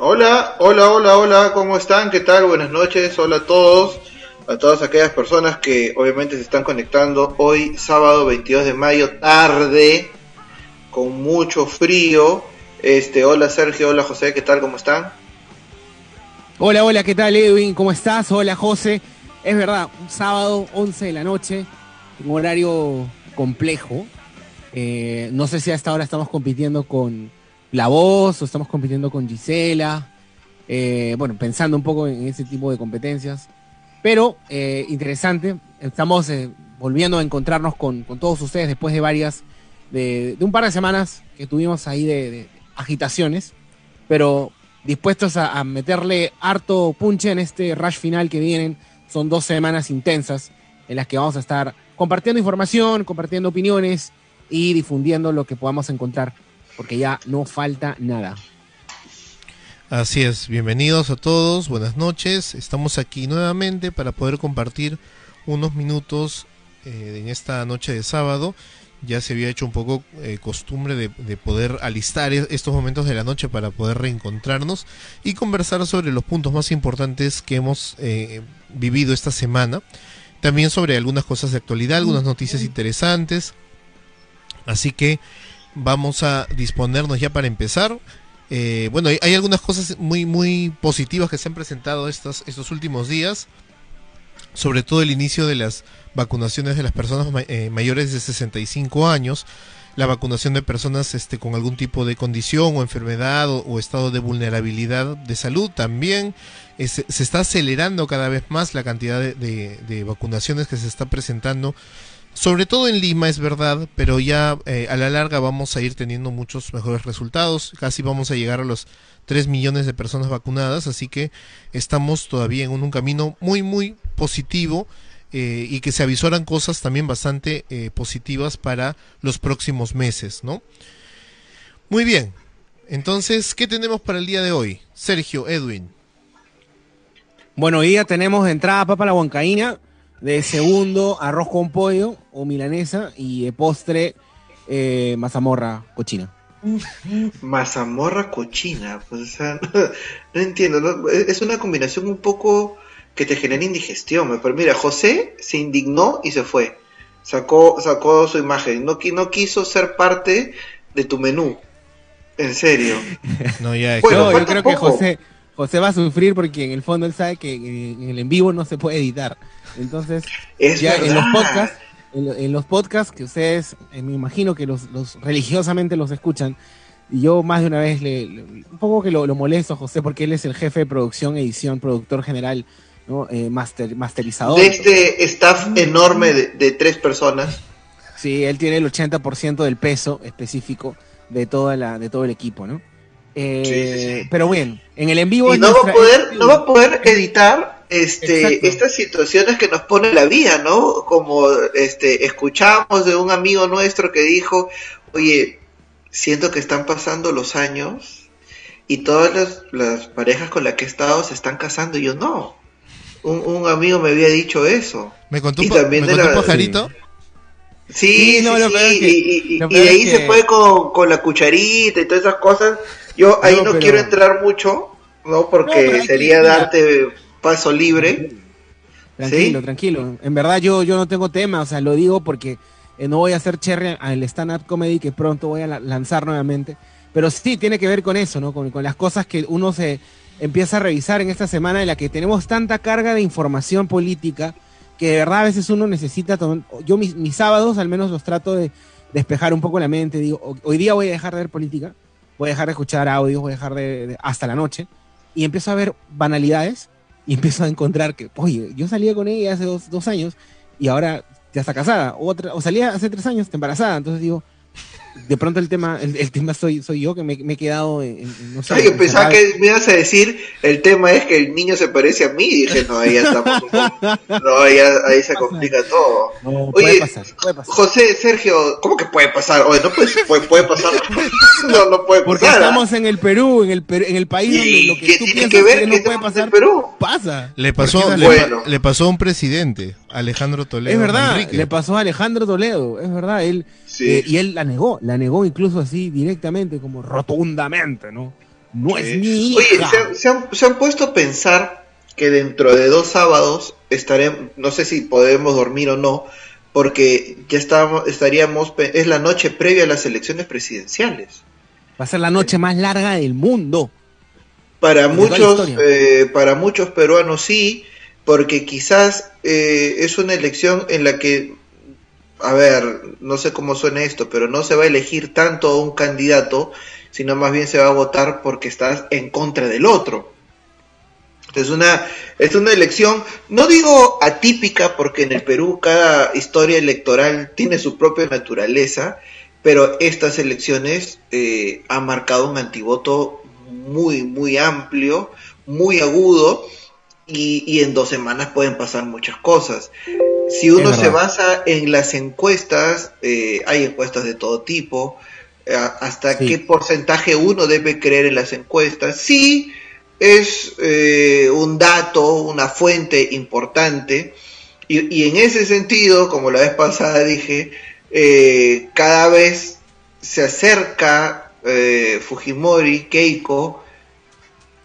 Hola, hola, hola, hola, ¿cómo están? ¿Qué tal? Buenas noches, hola a todos, a todas aquellas personas que obviamente se están conectando hoy, sábado 22 de mayo, tarde, con mucho frío. Este, hola Sergio, hola José, ¿qué tal? ¿Cómo están? Hola, hola, ¿qué tal Edwin? ¿Cómo estás? Hola José. Es verdad, un sábado, 11 de la noche, un horario complejo. Eh, no sé si hasta ahora estamos compitiendo con La Voz o estamos compitiendo con Gisela. Eh, bueno, pensando un poco en ese tipo de competencias. Pero eh, interesante, estamos volviendo a encontrarnos con, todos ustedes después de varias, de, un par de semanas que tuvimos ahí de agitaciones. Pero dispuestos a, meterle harto punche en este rush final que vienen. Son dos semanas intensas en las que vamos a estar compartiendo información, compartiendo opiniones y difundiendo lo que podamos encontrar, porque ya no falta nada. Así es, bienvenidos a todos, buenas noches. Estamos aquí nuevamente para poder compartir unos minutos eh, en esta noche de sábado ya se había hecho un poco eh, costumbre de, poder alistar e-, estos momentos de la noche para poder reencontrarnos y conversar sobre los puntos más importantes que hemos eh, vivido esta semana. También sobre algunas cosas de actualidad, algunas noticias interesantes. Así que vamos a disponernos ya para empezar. Eh, bueno, hay, algunas cosas muy, muy positivas que se han presentado estos, estos últimos días. Sobre todo el inicio de las vacunaciones de las personas eh, mayores de 65 años, la vacunación de personas este, con algún tipo de condición o enfermedad o, estado de vulnerabilidad de salud también. se está acelerando cada vez más la cantidad de, vacunaciones que se está presentando sobre todo en Lima es verdad, pero ya eh, a la larga vamos a ir teniendo muchos mejores resultados, casi vamos a llegar a los 3 millones de personas vacunadas, así que estamos todavía en un camino muy muy positivo eh, y que se avisoran cosas también bastante eh, positivas para los próximos meses, ¿no? Muy bien, entonces, ¿qué tenemos para el día de hoy? Sergio, Edwin. Bueno, hoy ya tenemos entrada papa la huancaína, de segundo arroz con pollo o milanesa y de postre eh, mazamorra cochina. Mazamorra cochina, pues, no, entiendo, es una combinación un poco que te genera indigestión. Pero mira, José se indignó y se fue. Sacó, sacó su imagen. No, no quiso ser parte de tu menú. En serio. No, ya, bueno, yo creo que José, José va a sufrir porque en el fondo él sabe que en el en vivo no se puede editar. Entonces, ya en los podcasts, en, los podcasts que ustedes, eh, me imagino que los, religiosamente los escuchan, y yo más de una vez le, un poco que lo, lo, molesto a José porque él es el jefe de producción, edición, productor general eh, master, masterizador. De este staff enorme de, tres personas. Sí, él tiene el 80% del peso específico de, toda la, de todo el equipo, ¿no? Eh, pero bueno, en el en vivo... Y no, va a poder, no va a poder editar este, estas situaciones que nos pone la vida, ¿no? Como este, escuchamos de un amigo nuestro que dijo, oye, siento que están pasando los años y todas las, las parejas con las que he estado se están casando y yo no un, amigo me había dicho eso. ¿Me contó, un, también ¿me contó un pajarito? Sí, sí, y, de ahí se fue con, la cucharita y todas esas cosas. Yo ahí no, quiero entrar mucho, ¿no? Porque sería darte paso libre. Tranquilo, tranquilo. En verdad yo, yo no tengo tema, o sea, lo digo porque eh, no voy a hacer cherry al stand-up comedy que pronto voy a lanzar nuevamente. Pero sí tiene que ver con eso, ¿no? Con, con las cosas que uno se, empieza a revisar en esta semana en la que tenemos tanta carga de información política que de verdad a veces uno necesita, yo mis, sábados al menos los trato de despejar un poco la mente, digo, hoy día voy a dejar de ver política, voy a dejar de escuchar audios, voy a dejar de, hasta la noche, y empiezo a ver banalidades y empiezo a encontrar que, oye, yo salía con ella hace dos, años y ahora ya está casada, otra, o salía hace tres años, está embarazada, entonces digo, de pronto el tema, el, tema soy, soy yo que me, he quedado en, no sé. Ay, pensaba que me ibas a decir, el tema es que el niño se parece a mí, y dije, no, ahí ya estamos, no, ahí, ahí se complica todo. Oye, puede pasar, puede pasar. José, Sergio, ¿cómo que puede pasar? Oye, no puede, puede, pasar, no, no puede pasar. Porque estamos en el Perú, en el, en el país donde lo que tú piensas que, ver que no puede pasar, Perú? pasa. Le pasó, le, le pasó a un presidente, Alejandro Toledo. Es verdad, le pasó a Alejandro Toledo, es verdad, él, eh, y él la negó, la negó incluso así directamente, como rotundamente, ¿no? no es mi hija. Oye, se, han, se han puesto a pensar que dentro de dos sábados estaremos, no sé si podemos dormir o no, porque ya estamos, estaríamos, es la noche previa a las elecciones presidenciales. Va a ser la noche más larga del mundo. Para muchos, eh, para muchos peruanos sí, porque quizás eh, es una elección en la que, a ver, no sé cómo suena esto, pero no se va a elegir tanto a un candidato, sino más bien se va a votar porque estás en contra del otro. Es una, es una elección, no digo atípica, porque en el Perú cada historia electoral tiene su propia naturaleza, pero estas elecciones eh, han marcado un antivoto muy, muy amplio, muy agudo, y, en dos semanas pueden pasar muchas cosas. Si uno se basa en las encuestas, eh, hay encuestas de todo tipo, eh, hasta qué porcentaje uno debe creer en las encuestas. Sí, es eh, un dato, una fuente importante, y, en ese sentido, como la vez pasada dije, cada vez se acerca Fujimori, Keiko,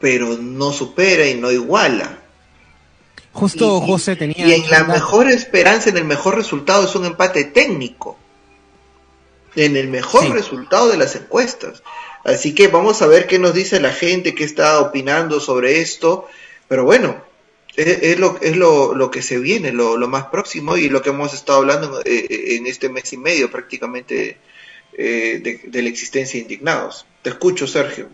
pero no supera y no iguala. Justo José tenía... Y en la mejor esperanza, en el mejor resultado, es un empate técnico. En el mejor resultado de las encuestas. Así que vamos a ver qué nos dice la gente, qué está opinando sobre esto. Pero bueno, es, lo, es lo, que se viene, lo, más próximo y lo que hemos estado hablando en, eh, este mes y medio prácticamente eh, de, la existencia de indignados. Te escucho, Sergio.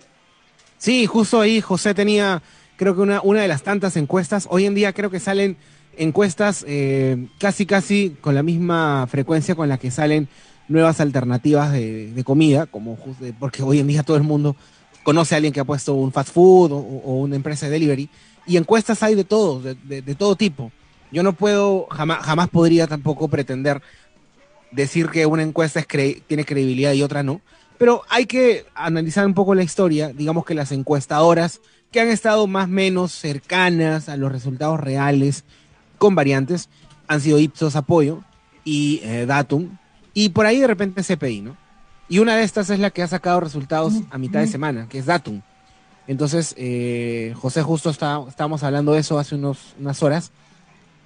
Sí, justo ahí José tenía, creo que una, una de las tantas encuestas. Hoy en día creo que salen encuestas eh, casi, casi con la misma frecuencia con la que salen nuevas alternativas de, comida, como porque hoy en día todo el mundo conoce a alguien que ha puesto un fast food o, una empresa de delivery, y encuestas hay de todo, de, todo tipo. Yo no puedo, jamás, jamás podría tampoco pretender decir que una encuesta es tiene credibilidad y otra no, pero hay que analizar un poco la historia, digamos que las encuestadoras que han estado más o menos cercanas a los resultados reales con variantes han sido Ipsos Apoyo y eh, Datum, y por ahí de repente CPI, ¿no? Y una de estas es la que ha sacado resultados a mitad de semana, que es Datum. Entonces, eh, José, justo está, estábamos hablando de eso hace unos, unas horas,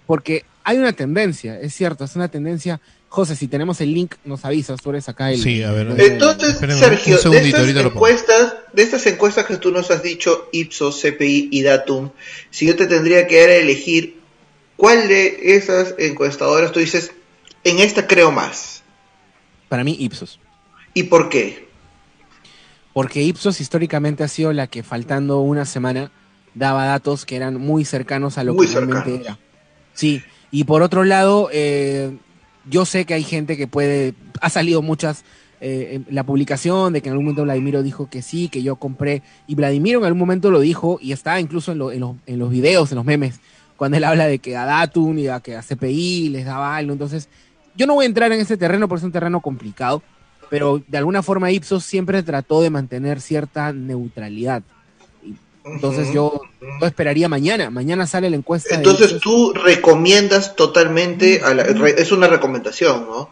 porque hay una tendencia, es cierto, es una tendencia. José, si tenemos el link, nos avisas, tú eres acá el... Sí, a ver. Entonces, Sergio, de estas, encuestas, de estas encuestas que tú nos has dicho, Ipsos, CPI y Datum, si yo te tendría que dar a elegir cuál de esas encuestadoras tú dices, en esta creo más. Para mí, Ipsos. ¿Y por qué? Porque Ipsos históricamente ha sido la que faltando una semana daba datos que eran muy cercanos a lo que realmente era. Sí, y por otro lado, eh, yo sé que hay gente que puede, ha salido muchas, eh, la publicación de que en algún momento Vladimiro dijo que sí, que yo compré, y Vladimiro en algún momento lo dijo, y está incluso en, en, en los videos, en los memes, cuando él habla de que a Datum y a que a CPI les daba algo, entonces yo no voy a entrar en ese terreno porque es un terreno complicado, pero de alguna forma Ipsos siempre trató de mantener cierta neutralidad. Entonces yo, esperaría mañana, mañana sale la encuesta. Entonces tú recomiendas totalmente, a la, es una recomendación, ¿no?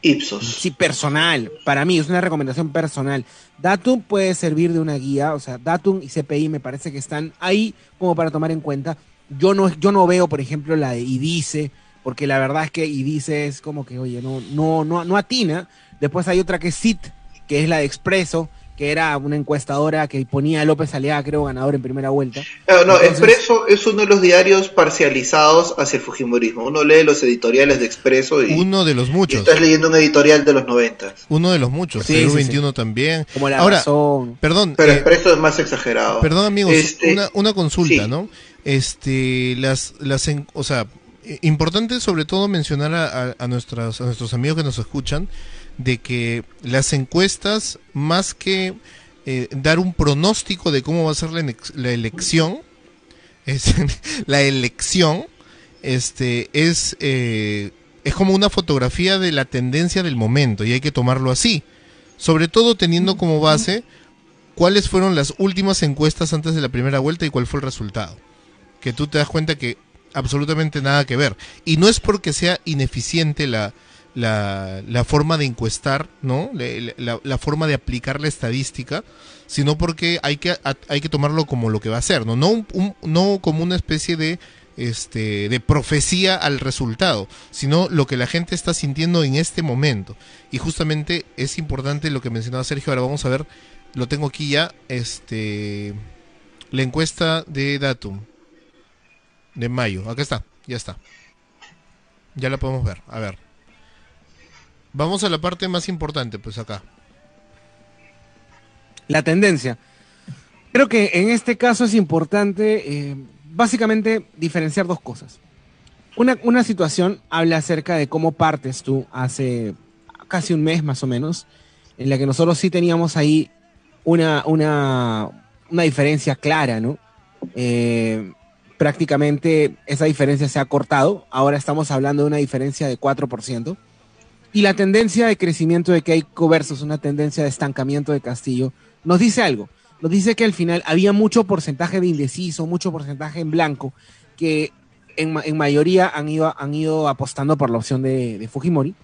Ipsos. Sí, personal, para mí es una recomendación personal. Datum puede servir de una guía, o sea, Datum y CPI me parece que están ahí como para tomar en cuenta. Yo no, yo no veo, por ejemplo, la de IDICE porque la verdad es que y dice es como que, oye, no, no, no, no atina. Después hay otra que es CIT, que es la de Expreso, que era una encuestadora que ponía a López Aliaga, creo, ganador en primera vuelta. No, no, Expreso es uno de los diarios parcializados hacia el Fujimorismo. Uno lee los editoriales de Expreso y... Uno de los muchos. estás leyendo un editorial de los 90. Uno de los muchos, sí, 21 también. Como la Ahora, razón. perdón. Pero eh, Expreso es más exagerado. Perdón, amigos, este, una, una consulta, ¿no? Este, las, las, o sea, eh, importante sobre todo mencionar a, a, nuestros amigos que nos escuchan de que las encuestas, más que eh, dar un pronóstico de cómo va a ser la, elección, es, la elección este, es, eh, es como una fotografía de la tendencia del momento y hay que tomarlo así. Sobre todo teniendo como base cuáles fueron las últimas encuestas antes de la primera vuelta y cuál fue el resultado. Que tú te das cuenta que absolutamente nada que ver. Y no es porque sea ineficiente la, la, la forma de encuestar, ¿no? La, la, forma de aplicar la estadística, sino porque hay que, hay que tomarlo como lo que va a ser, ¿no? No, no como una especie de este, de profecía al resultado, sino lo que la gente está sintiendo en este momento. Y justamente es importante lo que mencionaba Sergio. Ahora vamos a ver, lo tengo aquí ya, este, la encuesta de Datum de mayo. Acá está, ya está. Ya la podemos ver. A ver. Vamos a la parte más importante, pues acá. La tendencia. Creo que en este caso es importante eh, básicamente diferenciar dos cosas. Una, una situación habla acerca de cómo partes tú hace casi un mes más o menos, en la que nosotros sí teníamos ahí una, una, una diferencia clara, ¿no? Eh, prácticamente esa diferencia se ha cortado, ahora estamos hablando de una diferencia de 4%, y la tendencia de crecimiento de Keiko versus una tendencia de estancamiento de Castillo nos dice algo nos dice que al final había mucho porcentaje de indeciso, mucho porcentaje en blanco, que en, mayoría han ido, han ido apostando por la opción de, Fujimori.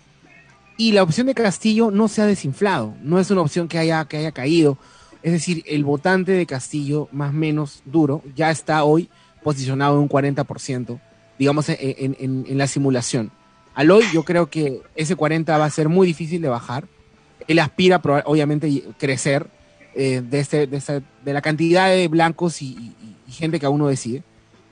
Y la opción de Castillo no se ha desinflado, no es una opción que haya, que haya caído. Es decir, el votante de Castillo, más menos duro, ya está hoy posicionado en un 40%, digamos, en, en la simulación. Al hoy yo creo que ese 40 va a ser muy difícil de bajar. Él aspira, obviamente, crecer, eh, de, este, de, la cantidad de blancos y, gente que aún no decide.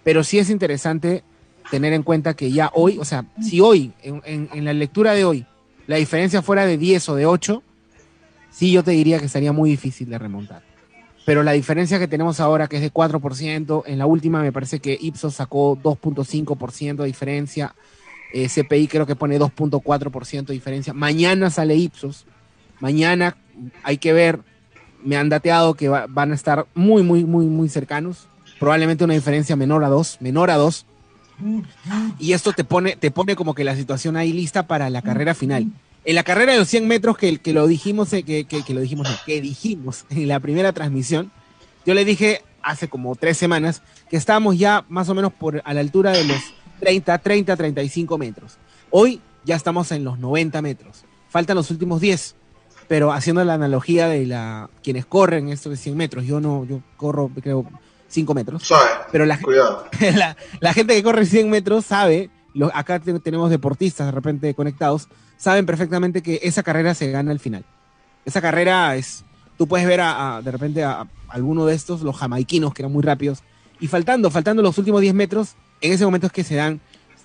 Pero sí es interesante tener en cuenta que ya hoy, o sea, si hoy, en, en, la lectura de hoy, la diferencia fuera de 10 o de 8, sí yo te diría que sería muy difícil de remontar. Pero la diferencia que tenemos ahora, que es de 4%, en la última me parece que Ipsos sacó 2.5% de diferencia, CPI creo que pone 2.4% de diferencia. Mañana sale Ipsos, mañana hay que ver me han dateado que van a estar muy, muy, muy, muy cercanos. Probablemente una diferencia menor a dos, menor a dos. Y esto te pone, te pone como que la situación ahí lista para la carrera final. En la carrera de los 100 metros que, que lo dijimos, eh, que, que, lo dijimos, que dijimos en la primera transmisión, yo le dije hace como tres semanas que estábamos ya más o menos por a la altura de los 30, 30, 35 metros. Hoy ya estamos en los 90 metros. Faltan los últimos 10 pero haciendo la analogía de la quienes corren esto de 100 metros, yo no, yo corro creo 5 metros, pero la, la, la, gente que corre 100 metros sabe, lo, acá tenemos deportistas de repente conectados, saben perfectamente que esa carrera se gana al final. Esa carrera es, tú puedes ver a, de repente a, alguno de estos, los jamaiquinos que eran muy rápidos, y faltando, faltando los últimos 10 metros, en ese momento es que se dan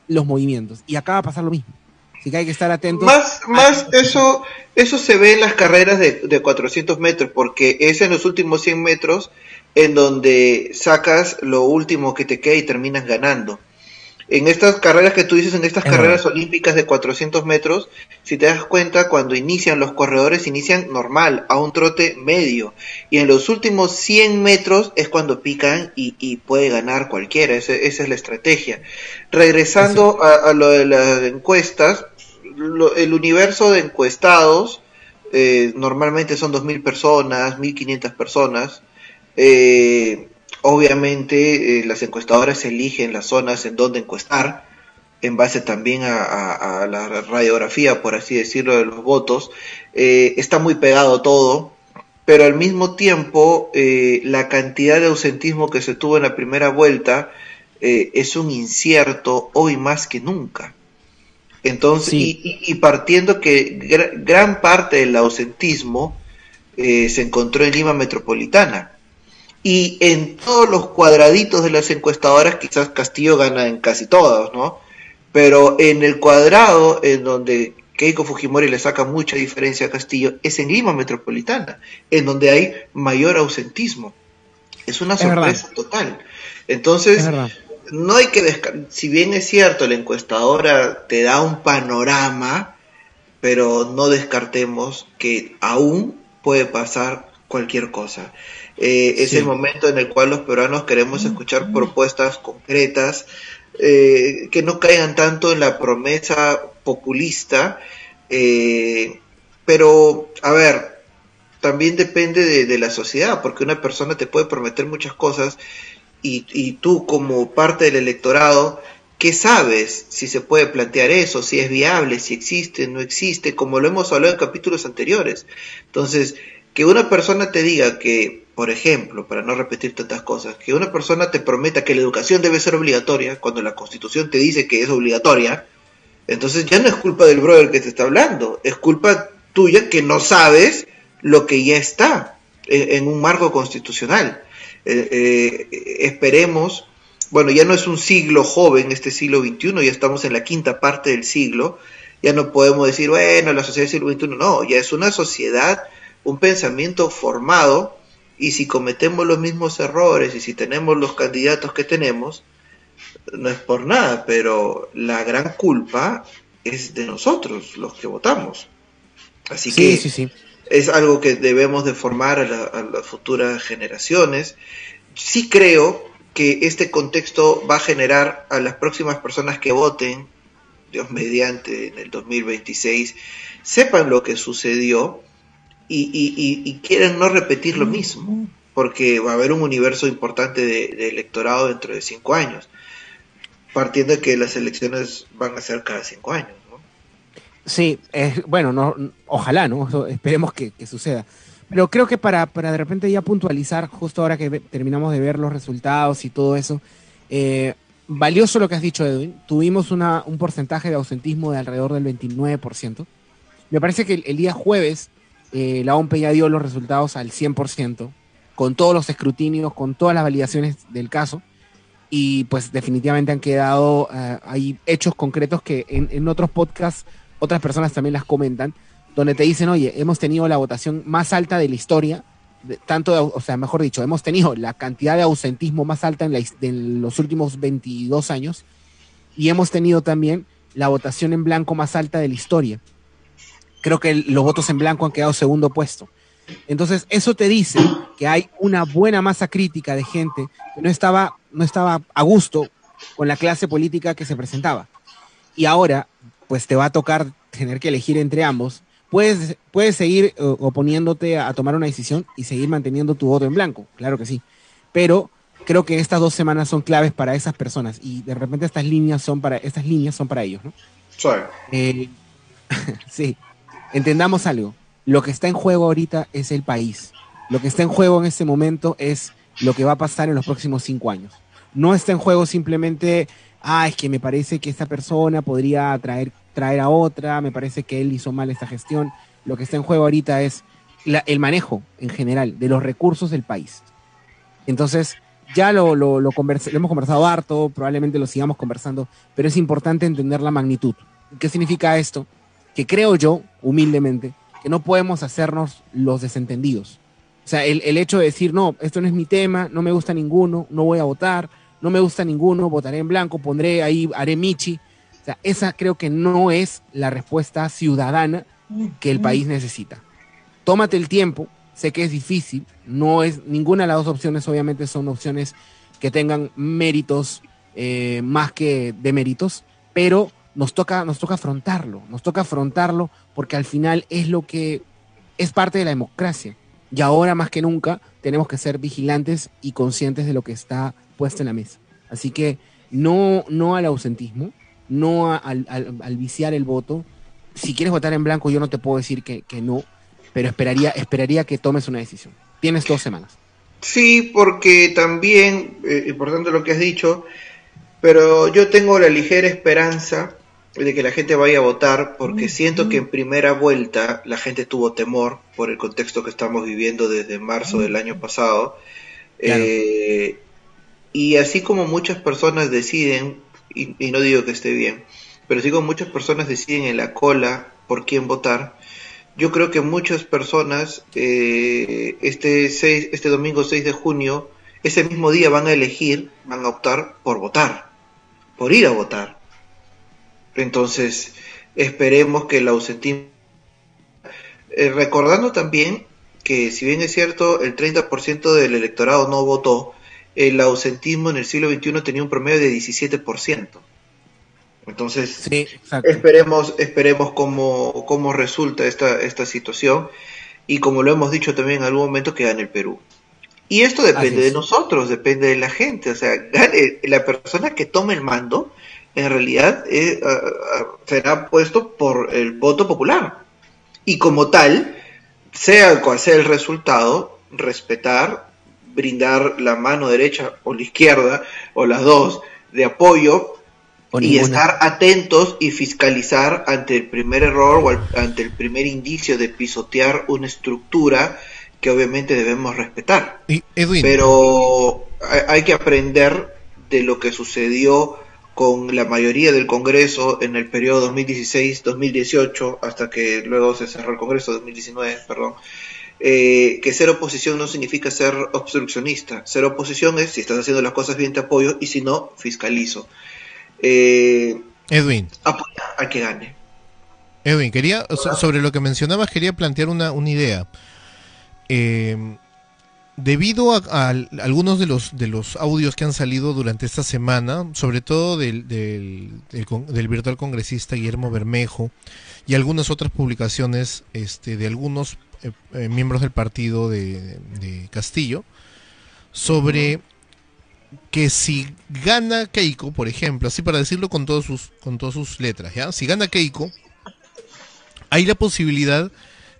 los movimientos. Y acá va a pasar lo mismo. Así que hay que estar atentos. Más, más eso, eso se ve en las carreras de, de 400 metros, porque es en los últimos 100 metros en donde sacas lo último que te queda y terminas ganando en estas carreras que tú dices, en estas carreras olímpicas de 400 metros, si te das cuenta, cuando inician los corredores, inician normal, a un trote medio. Y en los últimos 100 metros es cuando pican y, puede ganar cualquiera. esa es la estrategia. Regresando a, lo de las encuestas, el universo de encuestados eh, normalmente son 2.000 personas, 1.500 personas. Eh, Obviamente eh, las encuestadoras eligen las zonas en donde encuestar, en base también a, la radiografía, por así decirlo, de los votos. Eh, está muy pegado todo, pero al mismo tiempo eh, la cantidad de ausentismo que se tuvo en la primera vuelta es un incierto hoy más que nunca. Entonces, y, partiendo que gran parte del ausentismo se encontró en Lima Metropolitana y en todos los cuadraditos de las encuestadoras quizás Castillo gana en casi todos, ¿no? Pero en el cuadrado en donde Keiko Fujimori le saca mucha diferencia a Castillo es en Lima Metropolitana, en donde hay mayor ausentismo. Es una sorpresa total. Entonces, no hay que si bien es cierto, la encuestadora te da un panorama, pero no descartemos que aún puede pasar cualquier cosa. Eh, es el momento en el cual los peruanos queremos escuchar propuestas concretas eh, que no caigan tanto en la promesa populista, eh, pero a ver, también depende de, la sociedad, porque una persona te puede prometer muchas cosas y, y tú como parte del electorado ¿qué sabes si se puede plantear eso, si es viable, si existe, no existe, como lo hemos hablado en capítulos anteriores? Entonces, que una persona te diga que, por ejemplo, para no repetir tantas cosas, que una persona te prometa que la educación debe ser obligatoria cuando la constitución te dice que es obligatoria, entonces ya no es culpa del brother que te está hablando, es culpa tuya que no sabes lo que ya está en, un marco constitucional. Eh, eh, esperemos, bueno, ya no es un siglo joven este siglo XXI, ya estamos en la quinta parte del siglo, ya no podemos decir, bueno, la sociedad del siglo XXI, no, ya es una sociedad un pensamiento formado y si cometemos los mismos errores y si tenemos los candidatos que tenemos, no es por nada, pero la gran culpa es de nosotros, los que votamos. Así que es algo que debemos de formar a, a, las futuras generaciones. Sí creo que este contexto va a generar a las próximas personas que voten, Dios mediante, en el 2026, sepan lo que sucedió y, quieren no repetir lo mismo, porque va a haber un universo importante de, electorado dentro de cinco años, partiendo de que las elecciones van a ser cada cinco años. ¿no? Sí, bueno, no, ojalá, ¿no? Esperemos que, suceda. Pero creo que para, para de repente ya puntualizar, justo ahora que terminamos de ver los resultados y todo eso, eh, valioso lo que has dicho, Edwin. Tuvimos una, un porcentaje de ausentismo de alrededor del 29%. Me parece que el día jueves eh, la OMP ya dio los resultados al 100%, con todos los escrutinios, con todas las validaciones del caso, y pues definitivamente han quedado, eh, hay hechos concretos que en, otros podcasts otras personas también las comentan, donde te dicen, oye, hemos tenido la votación más alta de la historia, tanto, o sea, mejor dicho, hemos tenido la cantidad de ausentismo más alta en, en los últimos 22 años, y hemos tenido también la votación en blanco más alta de la historia creo que los votos en blanco han quedado segundo puesto. Entonces, eso te dice que hay una buena masa crítica de gente que no estaba, no estaba a gusto con la clase política que se presentaba. Y ahora, pues te va a tocar tener que elegir entre ambos. Puedes, puedes seguir eh, oponiéndote a, tomar una decisión y seguir manteniendo tu voto en blanco, claro que sí. Pero creo que estas dos semanas son claves para esas personas y de repente estas líneas son para, estas líneas son para ellos, ¿no? Eh, sí entendamos algo, lo que está en juego ahorita es el país. Lo que está en juego en este momento es lo que va a pasar en los próximos cinco años. No está en juego simplemente, ah, es que me parece que esta persona podría traer, traer a otra, me parece que él hizo mal esta gestión. Lo que está en juego ahorita es el manejo en general de los recursos del país. Entonces, ya lo, lo, lo, lo hemos conversado harto, probablemente lo sigamos conversando, pero es importante entender la magnitud. ¿Qué significa esto? Que creo yo, humildemente, que no podemos hacernos los desentendidos. O sea, el, hecho de decir, no, esto no es mi tema, no me gusta ninguno, no voy a votar, no me gusta ninguno, votaré en blanco, pondré ahí, haré Michi. O sea, esa creo que no es la respuesta ciudadana que el país necesita. Tómate el tiempo, sé que es difícil, no es, ninguna de las dos opciones obviamente son opciones que tengan méritos eh, más que deméritos, pero nos toca, nos toca afrontarlo, nos toca afrontarlo porque al final es lo que es parte de la democracia. Y ahora más que nunca tenemos que ser vigilantes y conscientes de lo que está puesto en la mesa. Así que no, no al ausentismo, no al, al, viciar el voto. Si quieres votar en blanco, yo no te puedo decir que, no, pero esperaría, esperaría que tomes una decisión. Tienes dos semanas. Sí, porque también, eh, importante lo que has dicho, pero yo tengo la ligera esperanza de que la gente vaya a votar, porque siento que en primera vuelta la gente tuvo temor por el contexto que estamos viviendo desde marzo del año pasado. Eh, y así como muchas personas deciden, y, no digo que esté bien, pero así como muchas personas deciden en la cola por quién votar, yo creo que muchas personas eh, este, este domingo 6 de junio, ese mismo día van a elegir, van a optar por votar, por ir a votar. Entonces, esperemos que el ausentismo... Eh, recordando también que si bien es cierto, el 30% del electorado no votó, el ausentismo en el siglo XXI tenía un promedio de 17%. Entonces, esperemos, esperemos cómo, cómo resulta esta, esta situación y como lo hemos dicho también en algún momento que gane el Perú. Y esto depende de nosotros, depende de la gente, o sea, gane la persona que tome el mando en realidad eh, será puesto por el voto popular. Y como tal, sea cual sea el resultado, respetar, brindar la mano derecha o la izquierda, o las dos, de apoyo y estar atentos y fiscalizar ante el primer error o ante el primer indicio de pisotear una estructura que obviamente debemos respetar. Pero hay que aprender de lo que sucedió con la mayoría del Congreso en el periodo 2016-2018, hasta que luego se cerró el Congreso 2019, perdón, eh, que ser oposición no significa ser obstruccionista. Ser oposición es si estás haciendo las cosas bien te apoyo y si no, fiscalizo. Eh, Edwin. Apoya a que gane. Edwin, quería, sobre lo que mencionabas, quería plantear una, una idea. Eh, debido a, algunos de los, de los audios que han salido durante esta semana, sobre todo del, del, virtual congresista Guillermo Bermejo y algunas otras publicaciones este, de algunos eh, eh, miembros del partido de, Castillo, sobre que si gana Keiko, por ejemplo, así para decirlo con, todos sus, con todas sus letras, ¿ya? si gana Keiko, hay la posibilidad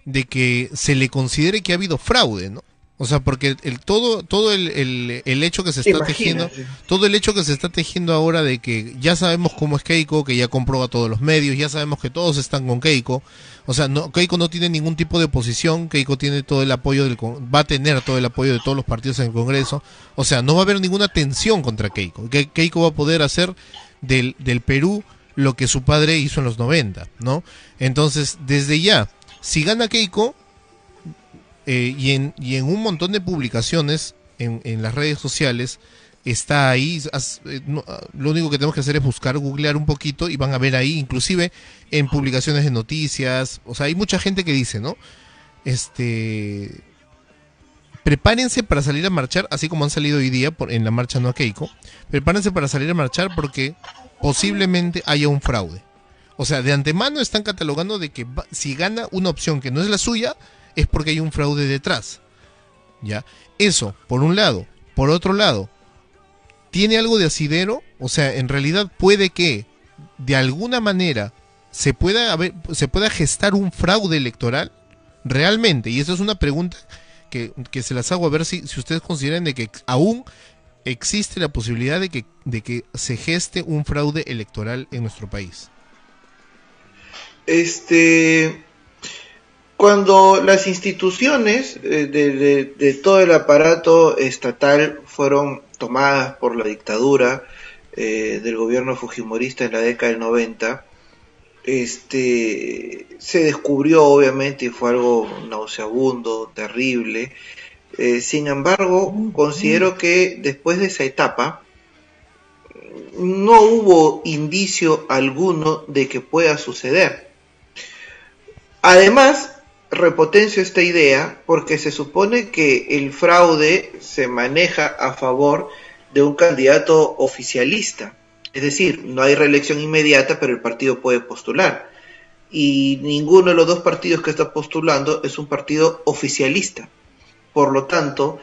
de que se le considere que ha habido fraude, ¿no? O sea, porque el, todo, todo el, el, hecho que se está tejiendo, todo el hecho que se está tejiendo ahora de que ya sabemos cómo es Keiko, que ya compró a todos los medios, ya sabemos que todos están con Keiko. O sea, no, Keiko no tiene ningún tipo de oposición, Keiko tiene todo el apoyo del, va a tener todo el apoyo de todos los partidos en el Congreso. O sea, no va a haber ninguna tensión contra Keiko. Que, Keiko va a poder hacer del, del Perú lo que su padre hizo en los 90, ¿no? Entonces, desde ya, si gana Keiko, eh, y, en, y en un montón de publicaciones en, en las redes sociales está ahí. Eh, ah, lo único que tenemos que hacer es buscar, googlear un poquito y van a ver ahí, inclusive en publicaciones de noticias. O sea, hay mucha gente que dice, ¿no? Este. Prepárense para salir a marchar, así como han salido hoy día por, en la marcha no a Keiko. Prepárense para salir a marchar porque posiblemente haya un fraude. O sea, de antemano están catalogando de que si gana una opción que no es la suya, es porque hay un fraude detrás. ¿Ya? Eso, por un lado. Por otro lado, ¿tiene algo de asidero? O sea, en realidad puede que, de alguna manera, se pueda, haber, se pueda gestar un fraude electoral. Realmente. Y esa es una pregunta que, se las hago a ver si, si ustedes consideran de que aún existe la posibilidad de que, de que se geste un fraude electoral en nuestro país. Este, cuando las instituciones eh, de, todo el aparato estatal fueron tomadas por la dictadura eh, del gobierno fujimorista en la década del 90, este, se descubrió obviamente y fue algo nauseabundo, terrible. Eh, sin embargo, considero que después de esa etapa no hubo indicio alguno de que pueda suceder. Además, repotencio esta idea porque se supone que el fraude se maneja a favor de un candidato oficialista. Es decir, no hay reelección inmediata, pero el partido puede postular. Y ninguno de los dos partidos que está postulando es un partido oficialista. Por lo tanto,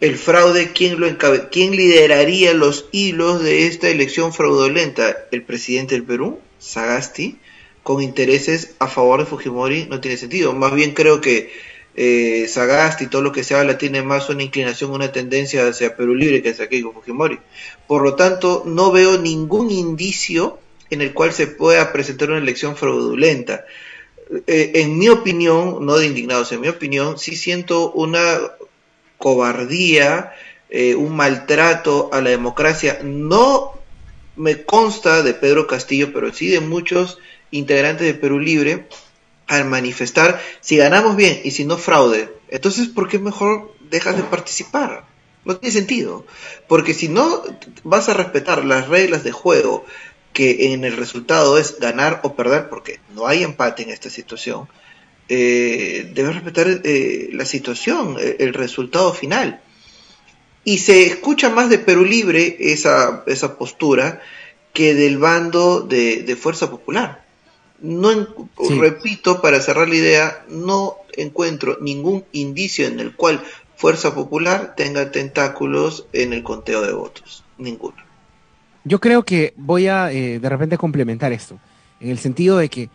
el fraude, ¿quién, lo ¿quién lideraría los hilos de esta elección fraudulenta? ¿El presidente del Perú, Sagasti? Con intereses a favor de Fujimori no tiene sentido. Más bien creo que eh, Sagasti y todo lo que se habla tiene más una inclinación, una tendencia hacia Perú Libre que hacia Keiko Fujimori. Por lo tanto, no veo ningún indicio en el cual se pueda presentar una elección fraudulenta. Eh, en mi opinión, no de indignados, en mi opinión, sí siento una cobardía, eh, un maltrato a la democracia. No me consta de Pedro Castillo, pero sí de muchos integrantes de Perú Libre al manifestar si ganamos bien y si no fraude. Entonces, ¿por qué mejor dejas de participar? No tiene sentido. Porque si no vas a respetar las reglas de juego, que en el resultado es ganar o perder, porque no hay empate en esta situación, eh, debes respetar eh, la situación, eh, el resultado final. Y se escucha más de Perú Libre esa, esa postura que del bando de Fuerza Popular. No, repito, para cerrar la idea, no encuentro ningún indicio en el cual Fuerza Popular tenga tentáculos en el conteo de votos. Ninguno. Yo creo que voy a eh, de repente complementar esto, en el sentido de que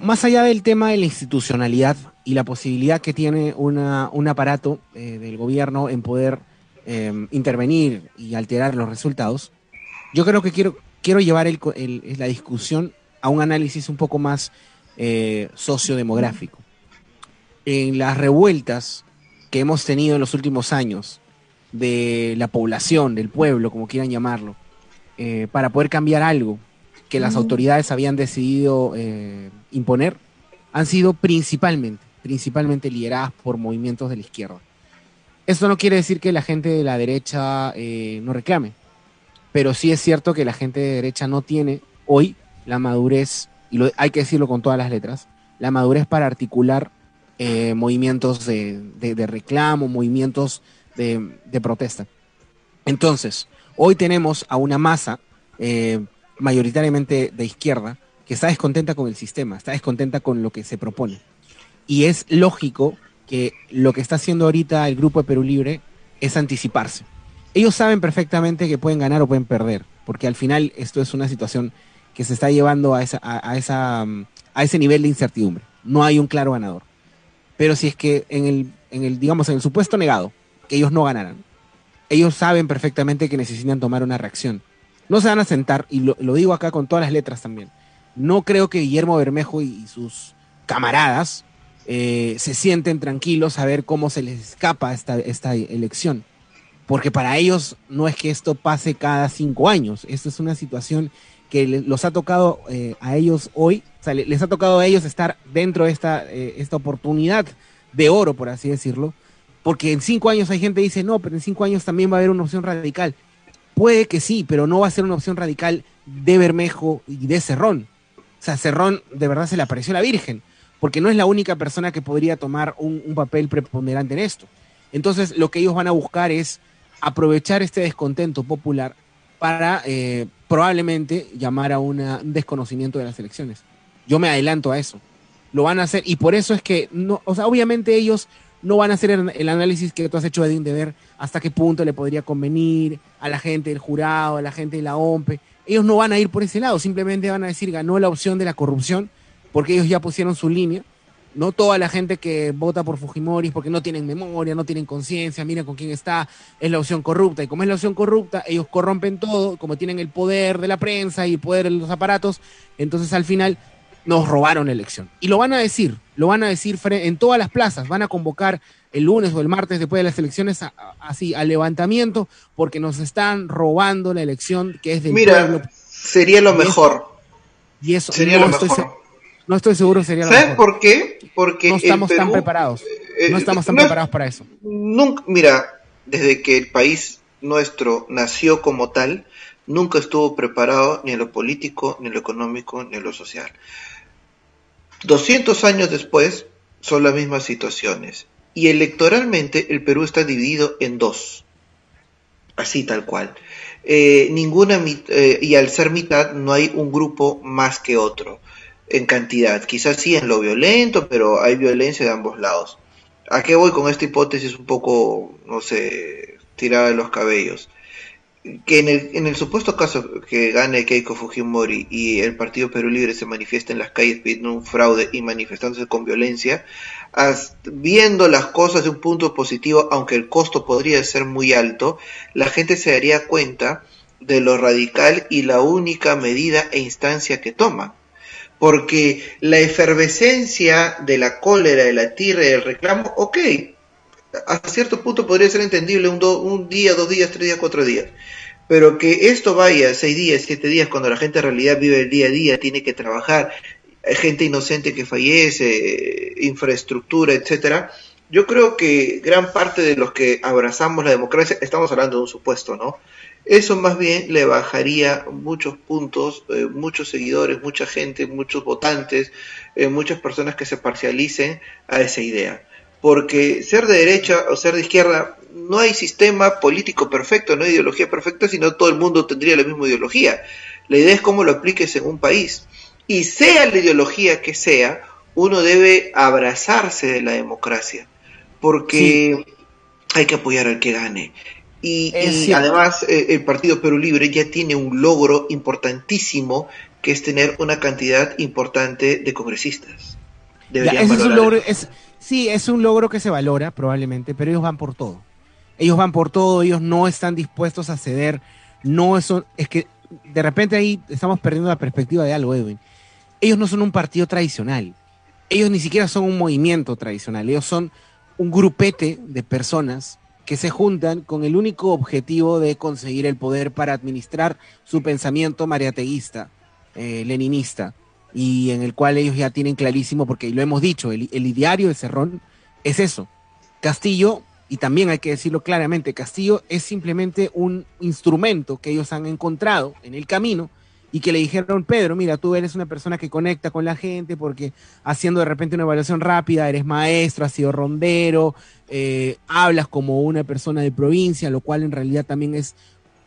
más allá del tema de la institucionalidad y la posibilidad que tiene una, un aparato eh, del gobierno en poder em, intervenir y alterar los resultados, yo creo que quiero, quiero llevar el, la discusión a un análisis un poco más eh, sociodemográfico. En las revueltas que hemos tenido en los últimos años de la población, del pueblo, como quieran llamarlo, eh, para poder cambiar algo que las autoridades habían decidido eh, imponer, han sido principalmente, principalmente lideradas por movimientos de la izquierda. Esto no quiere decir que la gente de la derecha eh, no reclame, pero sí es cierto que la gente de derecha no tiene hoy la madurez, y lo, hay que decirlo con todas las letras, la madurez para articular eh, movimientos de, reclamo, movimientos de, protesta. Entonces, hoy tenemos a una masa eh, mayoritariamente de izquierda que está descontenta con el sistema, está descontenta con lo que se propone. Y es lógico que lo que está haciendo ahorita el grupo de Perú Libre es anticiparse. Ellos saben perfectamente que pueden ganar o pueden perder, porque al final esto es una situación que se está llevando a, esa, a, esa, a ese nivel de incertidumbre. No hay un claro ganador. Pero si es que en el, en el, digamos, en el supuesto negado, que ellos no ganaran, ellos saben perfectamente que necesitan tomar una reacción. No se van a sentar, y lo, digo acá con todas las letras también, no creo que Guillermo Bermejo y, sus camaradas eh, se sienten tranquilos a ver cómo se les escapa esta, esta elección. Porque para ellos no es que esto pase cada cinco años, esto es una situación que los ha tocado eh, a ellos hoy, o sea, les ha tocado a ellos estar dentro de esta, eh, esta oportunidad de oro, por así decirlo, porque en cinco años hay gente que dice, no, pero en cinco años también va a haber una opción radical. Puede que sí, pero no va a ser una opción radical de Bermejo y de Cerrón. O sea, Cerrón de verdad se le apareció la Virgen, porque no es la única persona que podría tomar un, papel preponderante en esto. Entonces, lo que ellos van a buscar es aprovechar este descontento popular para eh, probablemente llamar a un desconocimiento de las elecciones. Yo me adelanto a eso. Lo van a hacer y por eso es que, no, o sea, obviamente ellos no van a hacer el, análisis que tú has hecho, Edwin, de ver hasta qué punto le podría convenir a la gente del jurado, a la gente de la OMPE. Ellos no van a ir por ese lado, simplemente van a decir ganó la opción de la corrupción, porque ellos ya pusieron su línea. No toda la gente que vota por Fujimori porque no tienen memoria, no tienen conciencia, mira con quién está, es la opción corrupta. Y como es la opción corrupta, ellos corrompen todo, como tienen el poder de la prensa y el poder de los aparatos, entonces al final nos robaron la elección. Y lo van a decir, lo van a decir en todas las plazas, van a convocar el lunes o el martes después de las elecciones así al levantamiento porque nos están robando la elección que es del Mira, sería lo mejor. y eso sería lo estoy, mejor. No estoy seguro sería lo ¿Sabes por qué? Porque no estamos tan preparados. no eh, estamos tan preparados para eso. Nunca, mira, desde que el país nuestro nació como tal, nunca estuvo preparado ni en lo político, ni en lo económico, ni en lo social. 200 años después son las mismas situaciones. Y electoralmente el Perú está dividido en dos. Así tal cual. Eh, ninguna eh, y al ser mitad no hay un grupo más que otro en cantidad. Quizás sí en lo violento, pero hay violencia de ambos lados. ¿A qué voy con esta hipótesis un poco, no sé, tirada de los cabellos? que en el, en el supuesto caso que gane Keiko Fujimori y el Partido Perú Libre se manifieste en las calles pidiendo un fraude y manifestándose con violencia, viendo las cosas de un punto positivo, aunque el costo podría ser muy alto, la gente se daría cuenta de lo radical y la única medida e instancia que toma. Porque la efervescencia de la cólera, de la tierra y del reclamo, ok, hasta cierto punto podría ser entendible un, un día, dos días, tres días, cuatro días. Pero que esto vaya seis días, siete días, cuando la gente en realidad vive el día a día, tiene que trabajar, hay gente inocente que fallece, infraestructura, etcétera. Yo creo que gran parte de los que abrazamos la democracia, estamos hablando de un supuesto, ¿no? Eso más bien le bajaría muchos puntos, eh, muchos seguidores, mucha gente, muchos votantes, eh, muchas personas que se parcialicen a esa idea porque ser de derecha o ser de izquierda no hay sistema político perfecto, no hay ideología perfecta, sino todo el mundo tendría la misma ideología. La idea es cómo lo apliques en un país. Y sea la ideología que sea, uno debe abrazarse de la democracia, porque hay que apoyar al que gane. Y, además eh, el Partido Perú Libre ya tiene un logro importantísimo que es tener una cantidad importante de congresistas. es un logro, es, sí, es un logro que se valora probablemente, pero ellos van por todo. Ellos van por todo, ellos no están dispuestos a ceder, no es que de repente ahí estamos perdiendo la perspectiva de algo, Edwin. Ellos no son un partido tradicional, ellos ni siquiera son un movimiento tradicional, ellos son un grupete de personas que se juntan con el único objetivo de conseguir el poder para administrar su pensamiento mariateísta, eh, leninista, y en el cual ellos ya tienen clarísimo, porque lo hemos dicho, el, el ideario de Cerrón es eso. Castillo, y también hay que decirlo claramente, Castillo es simplemente un instrumento que ellos han encontrado en el camino y que le dijeron, Pedro, mira, tú eres una persona que conecta con la gente porque haciendo de repente una evaluación rápida, eres maestro, has sido rondero, eh, hablas como una persona de provincia, lo cual en realidad también es,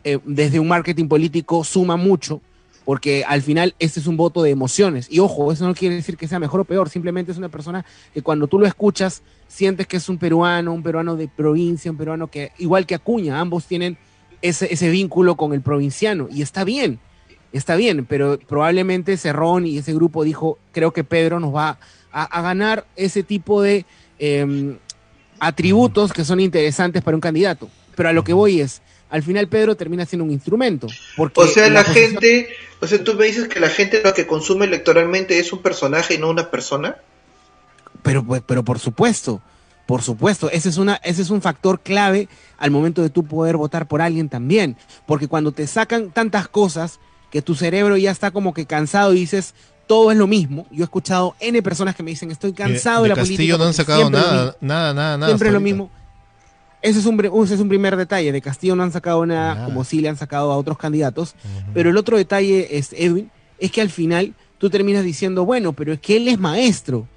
eh, desde un marketing político, suma mucho, porque al final este es un voto de emociones. Y ojo, eso no quiere decir que sea mejor o peor, simplemente es una persona que cuando tú lo escuchas, sientes que es un peruano, un peruano de provincia, un peruano que, igual que Acuña, ambos tienen ese, ese vínculo con el provinciano, y está bien está bien, pero probablemente Cerrón y ese grupo dijo, creo que Pedro nos va a, ganar ese tipo de em, atributos que son interesantes para un candidato. Pero a lo que voy es, al final Pedro termina siendo un instrumento. Porque o sea, la, gente, o sea, tú me dices que la gente lo que consume electoralmente es un personaje y no una persona. Pero, pues, pero por supuesto, por supuesto, ese es, una, ese es un factor clave al momento de tú poder votar por alguien también. Porque cuando te sacan tantas cosas, que tu cerebro ya está como que cansado y dices, todo es lo mismo. Yo he escuchado N personas que me dicen, estoy cansado de, la política. Castillo no han sacado nada, nada, nada, nada. Siempre es lo mismo. Ese es, un, ese es un primer detalle. De Castillo no han sacado nada, como sí le han sacado a otros candidatos. Pero el otro detalle es, Edwin, es que al final tú terminas diciendo, bueno, pero es que él es maestro.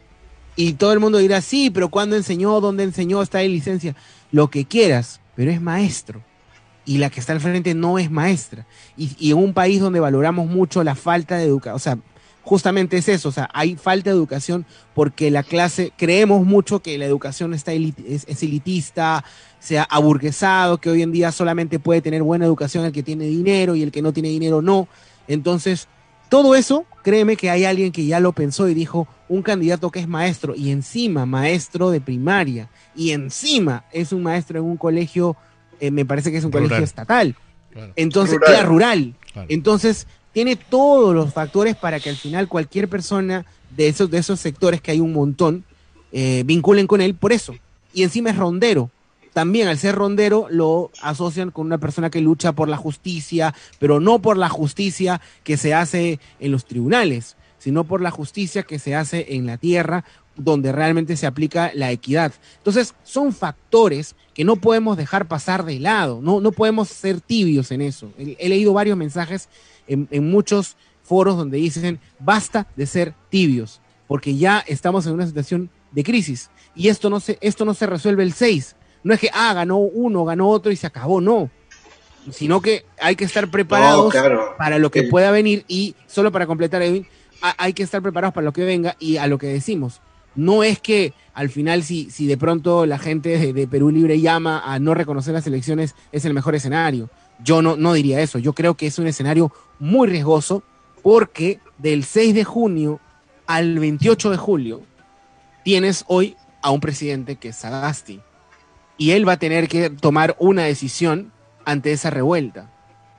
Y todo el mundo dirá, sí, pero ¿cuándo enseñó? ¿Dónde enseñó? ¿Está en licencia? Lo que quieras, pero es maestro y la que está al frente no es maestra. Y, en un país donde valoramos mucho la falta de educación, o sea, justamente es eso, o sea, hay falta de educación porque la clase, creemos mucho que la educación está es, elitista, se ha aburguesado, que hoy en día solamente puede tener buena educación el que tiene dinero y el que no tiene dinero no. Entonces, todo eso, créeme que hay alguien que ya lo pensó y dijo, un candidato que es maestro y encima maestro de primaria y encima es un maestro en un colegio eh, me parece que es un colegio estatal. Entonces, rural. rural. Entonces, tiene todos los factores para que al final cualquier persona de esos, de esos sectores, que hay un montón, eh, vinculen con él por eso. Y encima es rondero. También al ser rondero lo asocian con una persona que lucha por la justicia, pero no por la justicia que se hace en los tribunales, sino por la justicia que se hace en la tierra donde realmente se aplica la equidad. Entonces, son factores que no podemos dejar pasar de lado, no, no podemos ser tibios en eso. He, leído varios mensajes en, muchos foros donde dicen, basta de ser tibios, porque ya estamos en una situación de crisis y esto no se, esto no se resuelve el 6. No es que, ah, ganó uno, ganó otro y se acabó, no. Sino que hay que estar preparados para lo que pueda venir y, solo para completar, Edwin, hay que estar preparados para lo que venga y a lo que decimos no es que al final si, si de pronto la gente de, Perú Libre llama a no reconocer las elecciones es el mejor escenario. Yo no, no diría eso, yo creo que es un escenario muy riesgoso porque del 6 de junio al 28 de julio tienes hoy a un presidente que es Sagasti y él va a tener que tomar una decisión ante esa revuelta.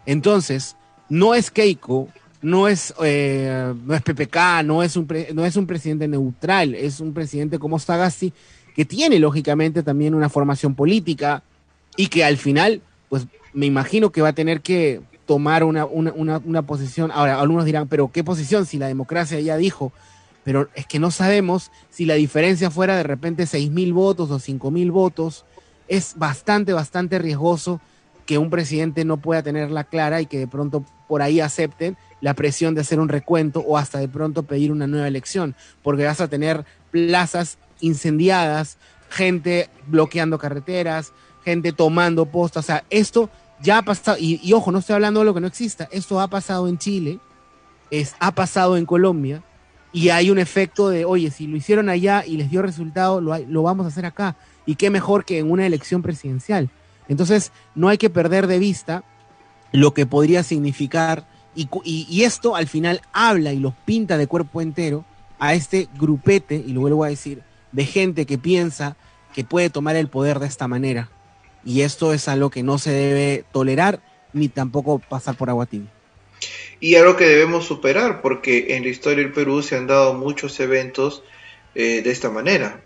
Entonces, no es Keiko no es, eh, no es PPK, no es, un no es un presidente neutral, es un presidente como Sagasti, que tiene lógicamente también una formación política y que al final, pues me imagino que va a tener que tomar una, una, una, posición. Ahora, algunos dirán, pero ¿qué posición si la democracia ya dijo? Pero es que no sabemos si la diferencia fuera de repente seis mil votos o cinco mil votos. Es bastante, bastante riesgoso que un presidente no pueda tenerla clara y que de pronto por ahí acepten la presión de hacer un recuento o hasta de pronto pedir una nueva elección, porque vas a tener plazas incendiadas, gente bloqueando carreteras, gente tomando postas, o sea, esto ya ha pasado, y, ojo, no estoy hablando de lo que no exista, esto ha pasado en Chile, es, ha pasado en Colombia, y hay un efecto de, oye, si lo hicieron allá y les dio resultado, lo, lo vamos a hacer acá, y qué mejor que en una elección presidencial. Entonces, no hay que perder de vista lo que podría significar, y, esto al final habla y los pinta de cuerpo entero a este grupete, y lo vuelvo a decir, de gente que piensa que puede tomar el poder de esta manera. Y esto es algo que no se debe tolerar ni tampoco pasar por agua Y algo que debemos superar, porque en la historia del Perú se han dado muchos eventos eh, de esta manera,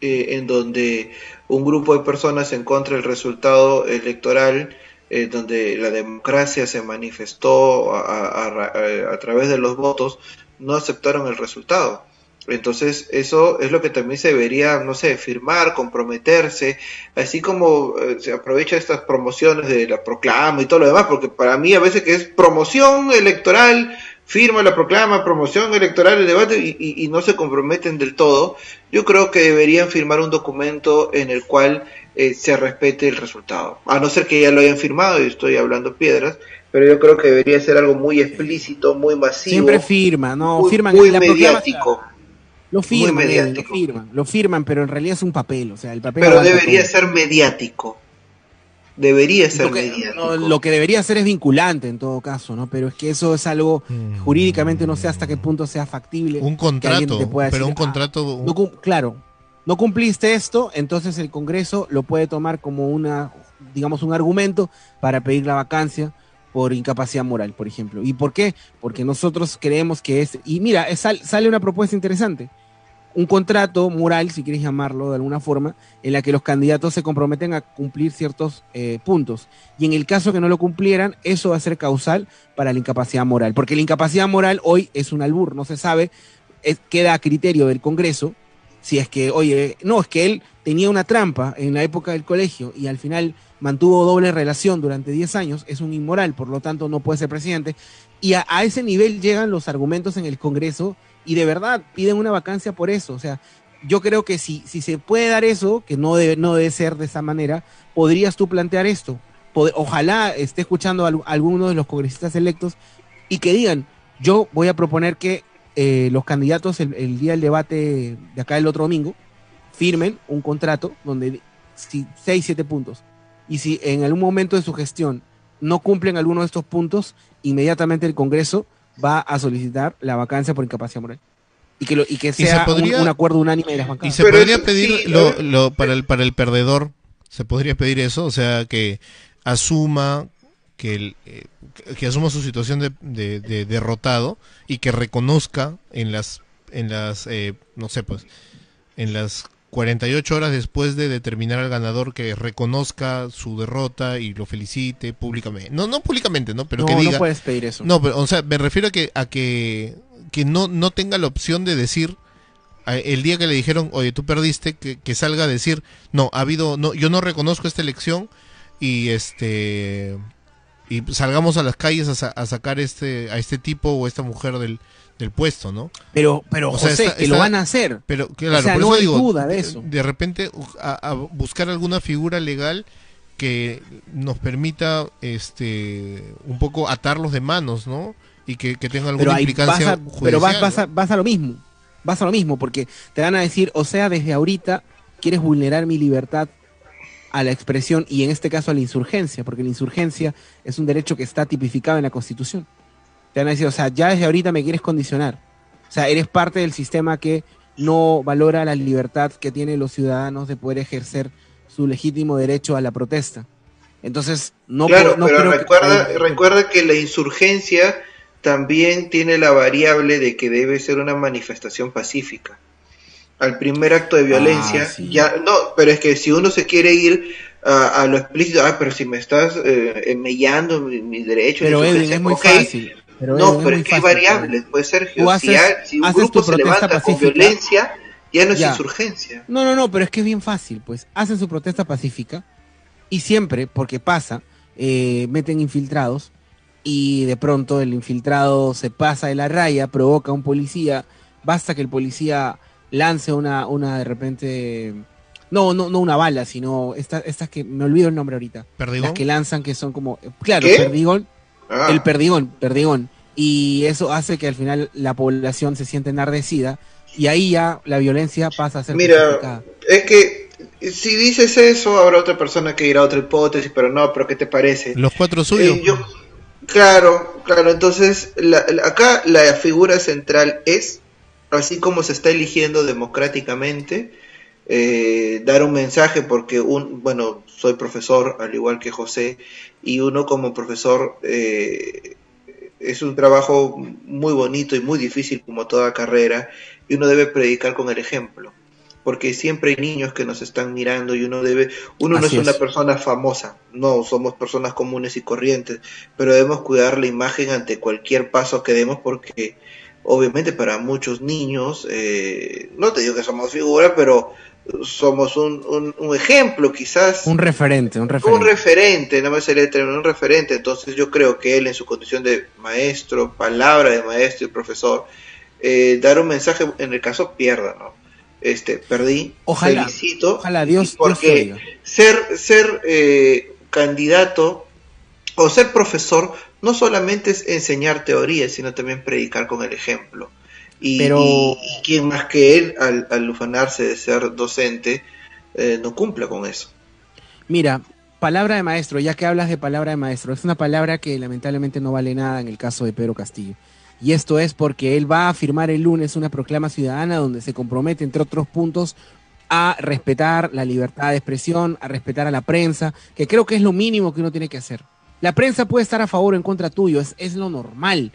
eh, en donde un grupo de personas en contra del resultado electoral, eh, donde la democracia se manifestó a, través de los votos, no aceptaron el resultado. Entonces, eso es lo que también se debería, no sé, firmar, comprometerse, así como se aprovecha estas promociones de la proclama y todo lo demás, porque para mí a veces que es promoción electoral, firma la proclama, promoción electoral, el debate y, no se comprometen del todo, yo creo que deberían firmar un documento en el cual eh, se respete el resultado. A no ser que ya lo hayan firmado y estoy hablando piedras, pero yo creo que debería ser algo muy explícito, muy masivo. Siempre firma, no, muy, firman muy mediático. Lo firman, lo firman, lo firman, pero en realidad es un papel, o sea, el papel. Pero debería ser mediático debería ser lo que, lo que debería ser es vinculante en todo caso, ¿no? Pero es que eso es algo mm. jurídicamente no sé hasta qué punto sea factible. Un contrato, pero un ah, contrato. claro, no cumpliste esto, entonces el Congreso lo puede tomar como una, digamos, un argumento para pedir la vacancia por incapacidad moral, por ejemplo. ¿Y por qué? Porque nosotros creemos que es. Y mira, sale una propuesta interesante un contrato moral, si quieres llamarlo de alguna forma, en la que los candidatos se comprometen a cumplir ciertos eh, puntos. Y en el caso que no lo cumplieran, eso va a ser causal para la incapacidad moral. Porque la incapacidad moral hoy es un albur, no se sabe, queda a criterio del Congreso si es que, oye, no, es que él tenía una trampa en la época del colegio y al final mantuvo doble relación durante 10 años, es un inmoral, por lo tanto no puede ser presidente. Y a ese nivel llegan los argumentos en el Congreso y de verdad piden una vacancia por eso. O sea, yo creo que si, si se puede dar eso, que no debe, no debe ser de esa manera, podrías tú plantear esto. ojalá esté escuchando a alguno de los congresistas electos y que digan, yo voy a proponer que eh, los candidatos el, día del debate de acá el otro domingo firmen un contrato donde si, seis, siete puntos. Y si en algún momento de su gestión no cumplen alguno de estos puntos, inmediatamente el Congreso va a solicitar la vacancia por incapacidad moral. Y que, lo, y que sea un, acuerdo unánime de las bancadas. Y se podría pedir lo, para, el, para el perdedor, se podría pedir eso, o sea, que asuma que, el, eh, que asuma su situación de, de, derrotado y que reconozca en las en las eh, no sé pues en las 48 horas después de determinar al ganador que reconozca su derrota y lo felicite públicamente. No, no públicamente, ¿no? Pero que diga. No puedes pedir eso. No, pero, o sea, me refiero a que, a que, que no, no tenga la opción de decir el día que le dijeron, oye, tú perdiste, que, que salga a decir, no, ha habido, no, yo no reconozco esta elección y este y salgamos a las calles a, a sacar este a este tipo o esta mujer del, del puesto, ¿no? Pero, pero o sea, que lo van a hacer. Pero claro, o sea, no hay duda de eso. De, repente a, buscar alguna figura legal que nos permita, este, un poco atarlos de manos, ¿no? Y que, que tenga alguna implicancia vas Pero vas, vas, a, vas a lo mismo, vas a lo mismo, porque te van a decir, o sea, desde ahorita quieres vulnerar mi libertad a la expresión y en este caso a la insurgencia, porque la insurgencia es un derecho que está tipificado en la Constitución te van a decir, o sea, ya desde ahorita me quieres condicionar. O sea, eres parte del sistema que no valora la libertad que tienen los ciudadanos de poder ejercer su legítimo derecho a la protesta. Entonces, no Claro, pero recuerda, que... recuerda que la insurgencia también tiene la variable de que debe ser una manifestación pacífica. Al primer acto de violencia, ah, ya, no, pero es que si uno se quiere ir a, lo explícito, ah, pero si me estás eh, mellando mis mi derechos, pero es muy fácil. No, pero es que hay variables, puede ser si, un grupo se levanta con violencia, ya no es insurgencia. No, no, no, pero es que es bien fácil, pues hacen su protesta pacífica y siempre, porque pasa, eh, meten infiltrados y de pronto el infiltrado se pasa de la raya, provoca a un policía, basta que el policía lance una, una de repente... No, no, no una bala, sino estas, estas que me olvido el nombre ahorita. ¿Perdigón? Las que lanzan que son como, claro, perdigón, Ah. El perdigón, perdigón. Y eso hace que al final la población se siente enardecida y ahí ya la violencia pasa a ser Mira, es que si dices eso, habrá otra persona que dirá otra hipótesis, pero no, pero ¿qué te parece? Los cuatro suyos. Eh, yo, claro, claro, entonces la, acá la figura central es, así como se está eligiendo democráticamente, eh, dar un mensaje porque un bueno soy profesor al igual que José y uno como profesor eh, es un trabajo muy bonito y muy difícil como toda carrera y uno debe predicar con el ejemplo porque siempre hay niños que nos están mirando y uno debe uno no es, una persona famosa no somos personas comunes y corrientes pero debemos cuidar la imagen ante cualquier paso que demos porque obviamente para muchos niños eh, no te digo que somos figura pero somos un, un, ejemplo, quizás. Un referente, un referente. Un referente, no me sería un referente. Entonces yo creo que él en su condición de maestro, palabra de maestro y profesor, eh, dar un mensaje, en el caso pierda, ¿no? Este, perdí, ojalá, felicito. Ojalá Dios, porque ser, ser eh, candidato o ser profesor no solamente es enseñar teoría, sino también predicar con el ejemplo. Y, Pero... quién más que él, al, al ufanarse de ser docente, eh, no cumpla con eso. Mira, palabra de maestro, ya que hablas de palabra de maestro, es una palabra que lamentablemente no vale nada en el caso de Pedro Castillo. Y esto es porque él va a firmar el lunes una proclama ciudadana donde se compromete, entre otros puntos, a respetar la libertad de expresión, a respetar a la prensa, que creo que es lo mínimo que uno tiene que hacer. La prensa puede estar a favor o en contra tuyo, es, es lo normal.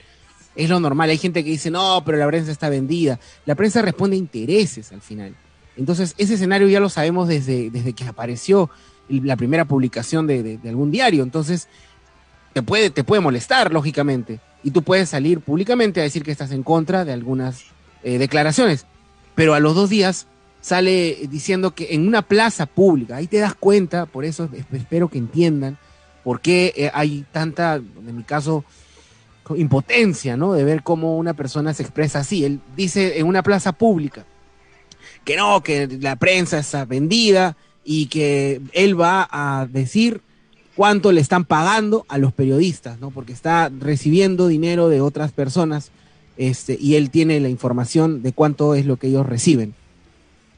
Es lo normal. Hay gente que dice, no, pero la prensa está vendida. La prensa responde a intereses al final. Entonces, ese escenario ya lo sabemos desde, desde que apareció la primera publicación de, de, algún diario. Entonces, te puede, te puede molestar, lógicamente. Y tú puedes salir públicamente a decir que estás en contra de algunas eh, declaraciones. Pero a los dos días sale diciendo que en una plaza pública, ahí te das cuenta, por eso espero que entiendan por qué eh, hay tanta, en mi caso, impotencia, ¿no? De ver cómo una persona se expresa así. Él dice en una plaza pública que no, que la prensa está vendida y que él va a decir cuánto le están pagando a los periodistas, ¿no? Porque está recibiendo dinero de otras personas este, y él tiene la información de cuánto es lo que ellos reciben.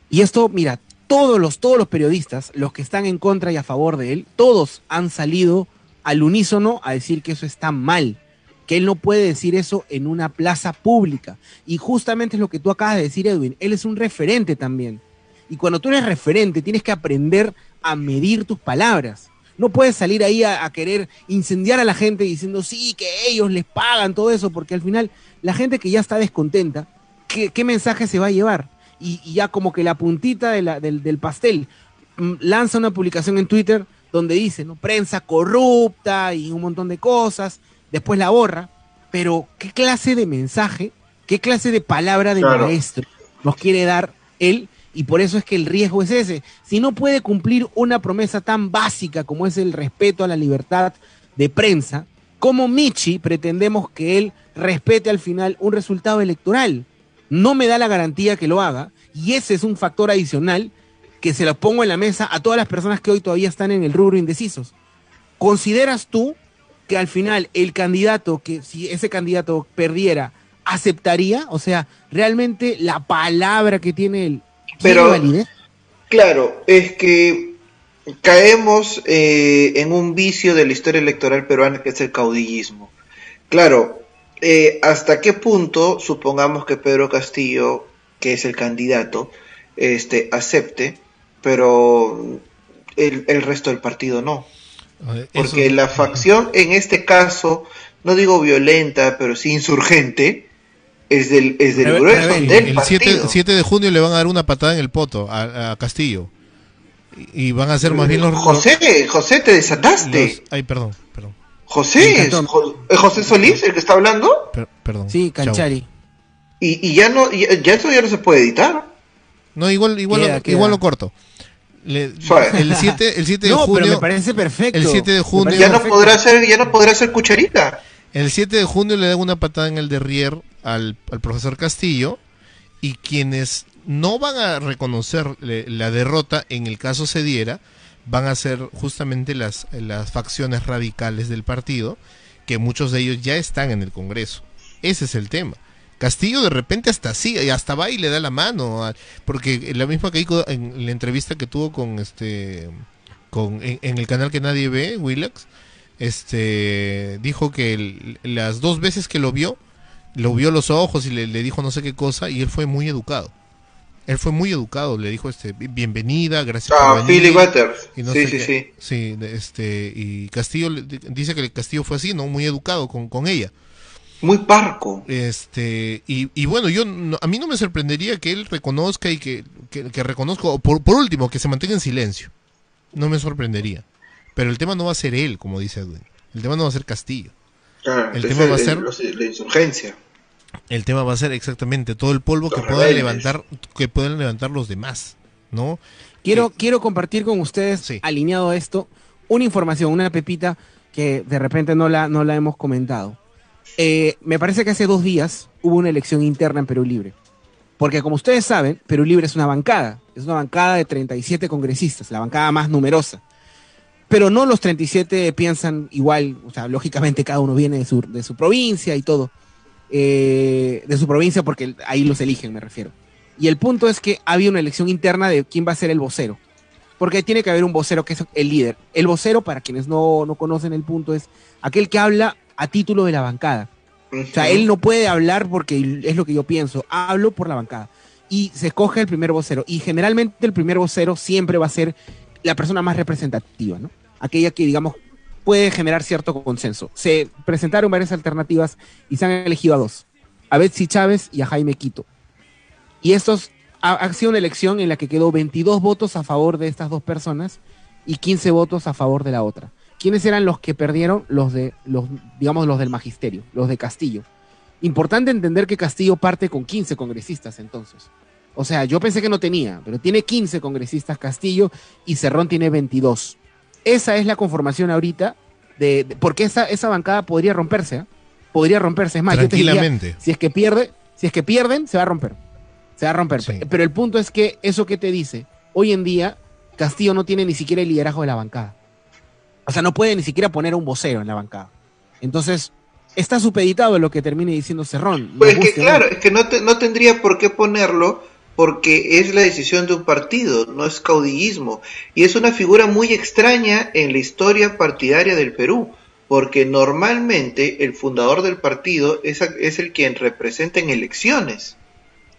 Y esto, mira, todos los, todos los periodistas, los que están en contra y a favor de él, todos han salido al unísono a decir que eso está mal que él no puede decir eso en una plaza pública. Y justamente es lo que tú acabas de decir, Edwin. Él es un referente también. Y cuando tú eres referente, tienes que aprender a medir tus palabras. No puedes salir ahí a, querer incendiar a la gente diciendo, sí, que ellos les pagan todo eso, porque al final la gente que ya está descontenta, ¿qué, mensaje se va a llevar? Y, ya como que la puntita del, del pastel mm, lanza una publicación en Twitter donde dice, ¿no? Prensa corrupta y un montón de cosas después la borra, pero ¿qué clase de mensaje, qué clase de palabra de maestro nos quiere dar él? Y por eso es que el riesgo es ese. Si no puede cumplir una promesa tan básica como es el respeto a la libertad de prensa, ¿cómo Michi pretendemos que él respete al final un resultado electoral? No me da la garantía que lo haga, y ese es un factor adicional que se lo pongo en la mesa a todas las personas que hoy todavía están en el rubro indecisos. ¿Consideras tú que al final el candidato, que si ese candidato perdiera, aceptaría? O sea, realmente la palabra que tiene él. Pero, validez? claro, es que caemos eh, en un vicio de la historia electoral peruana que es el caudillismo. Claro, eh, ¿hasta qué punto supongamos que Pedro Castillo, que es el candidato, este, acepte, pero el, el resto del partido no? Porque la facción, en este caso, no digo violenta, pero sí insurgente, es del, es del grueso El 7, de junio le van a dar una patada en el poto a, Castillo. Y, van a ser más bien los... José, José, te desataste. ay, perdón, perdón. José, ¿es José Solís el que está hablando? perdón. Sí, Canchari. Y, y, ya no, ya, eso ya no se puede editar. No, igual, igual, igual lo corto el 7 el 7 de junio pero me parece perfecto. El 7 de junio ya no podrá ser ya no podrá ser cucharita. El 7 de junio le dan una patada en el derrier al, al profesor Castillo y quienes no van a reconocer la derrota en el caso se diera van a ser justamente las, las facciones radicales del partido, que muchos de ellos ya están en el Congreso. Ese es el tema. Castillo de repente hasta así, y hasta va y le da la mano, porque la misma que dijo en la entrevista que tuvo con este con en, el canal que nadie ve, Willax, este dijo que las dos veces que lo vio, lo vio los ojos y le, dijo no sé qué cosa y él fue muy educado. Él fue muy educado, le dijo este bienvenida, gracias ah, por venir. sí, sí, sí. Sí, este y Castillo dice que el Castillo fue así, ¿no? Muy educado con, con ella muy parco. Este, y, y bueno, yo a mí no me sorprendería que él reconozca y que, que, que reconozca, por, por último, que se mantenga en silencio. No me sorprendería. Pero el tema no va a ser él, como dice Edwin. El tema no va a ser Castillo. el tema va a ser la insurgencia. El tema va a ser exactamente todo el polvo que puedan levantar, que puedan levantar los demás, ¿no? Quiero, quiero compartir con ustedes, alineado a esto, una información, una pepita que de repente no la, no la hemos comentado. Eh, me parece que hace dos días hubo una elección interna en Perú Libre. Porque como ustedes saben, Perú Libre es una bancada. Es una bancada de 37 congresistas, la bancada más numerosa. Pero no los 37 piensan igual, o sea, lógicamente cada uno viene de su, de su provincia y todo. Eh, de su provincia porque ahí los eligen, me refiero. Y el punto es que había una elección interna de quién va a ser el vocero. Porque tiene que haber un vocero que es el líder. El vocero, para quienes no, no conocen el punto, es aquel que habla a título de la bancada. O sea, él no puede hablar porque es lo que yo pienso, hablo por la bancada. Y se escoge el primer vocero. Y generalmente el primer vocero siempre va a ser la persona más representativa, ¿no? Aquella que, digamos, puede generar cierto consenso. Se presentaron varias alternativas y se han elegido a dos. A Betsy Chávez y a Jaime Quito. Y estos ha, ha sido una elección en la que quedó 22 votos a favor de estas dos personas y 15 votos a favor de la otra. ¿Quiénes eran los que perdieron? Los de, los, digamos, los del magisterio, los de Castillo. Importante entender que Castillo parte con 15 congresistas entonces. O sea, yo pensé que no tenía, pero tiene 15 congresistas Castillo y Cerrón tiene 22. Esa es la conformación ahorita de, porque esa, esa bancada podría romperse, ¿eh? podría romperse. Es más, yo te diría, si es que pierde, si es que pierden, se va a romper. Se va a romper. Pero el punto es que eso que te dice, hoy en día Castillo no tiene ni siquiera el liderazgo de la bancada. O sea, no puede ni siquiera poner un vocero en la bancada. Entonces, está supeditado en lo que termine diciendo Cerrón. Pues que claro, es que no, no tendría por qué ponerlo porque es la decisión de un partido, no es caudillismo. Y es una figura muy extraña en la historia partidaria del Perú, porque normalmente el fundador del partido es, es el quien representa en elecciones.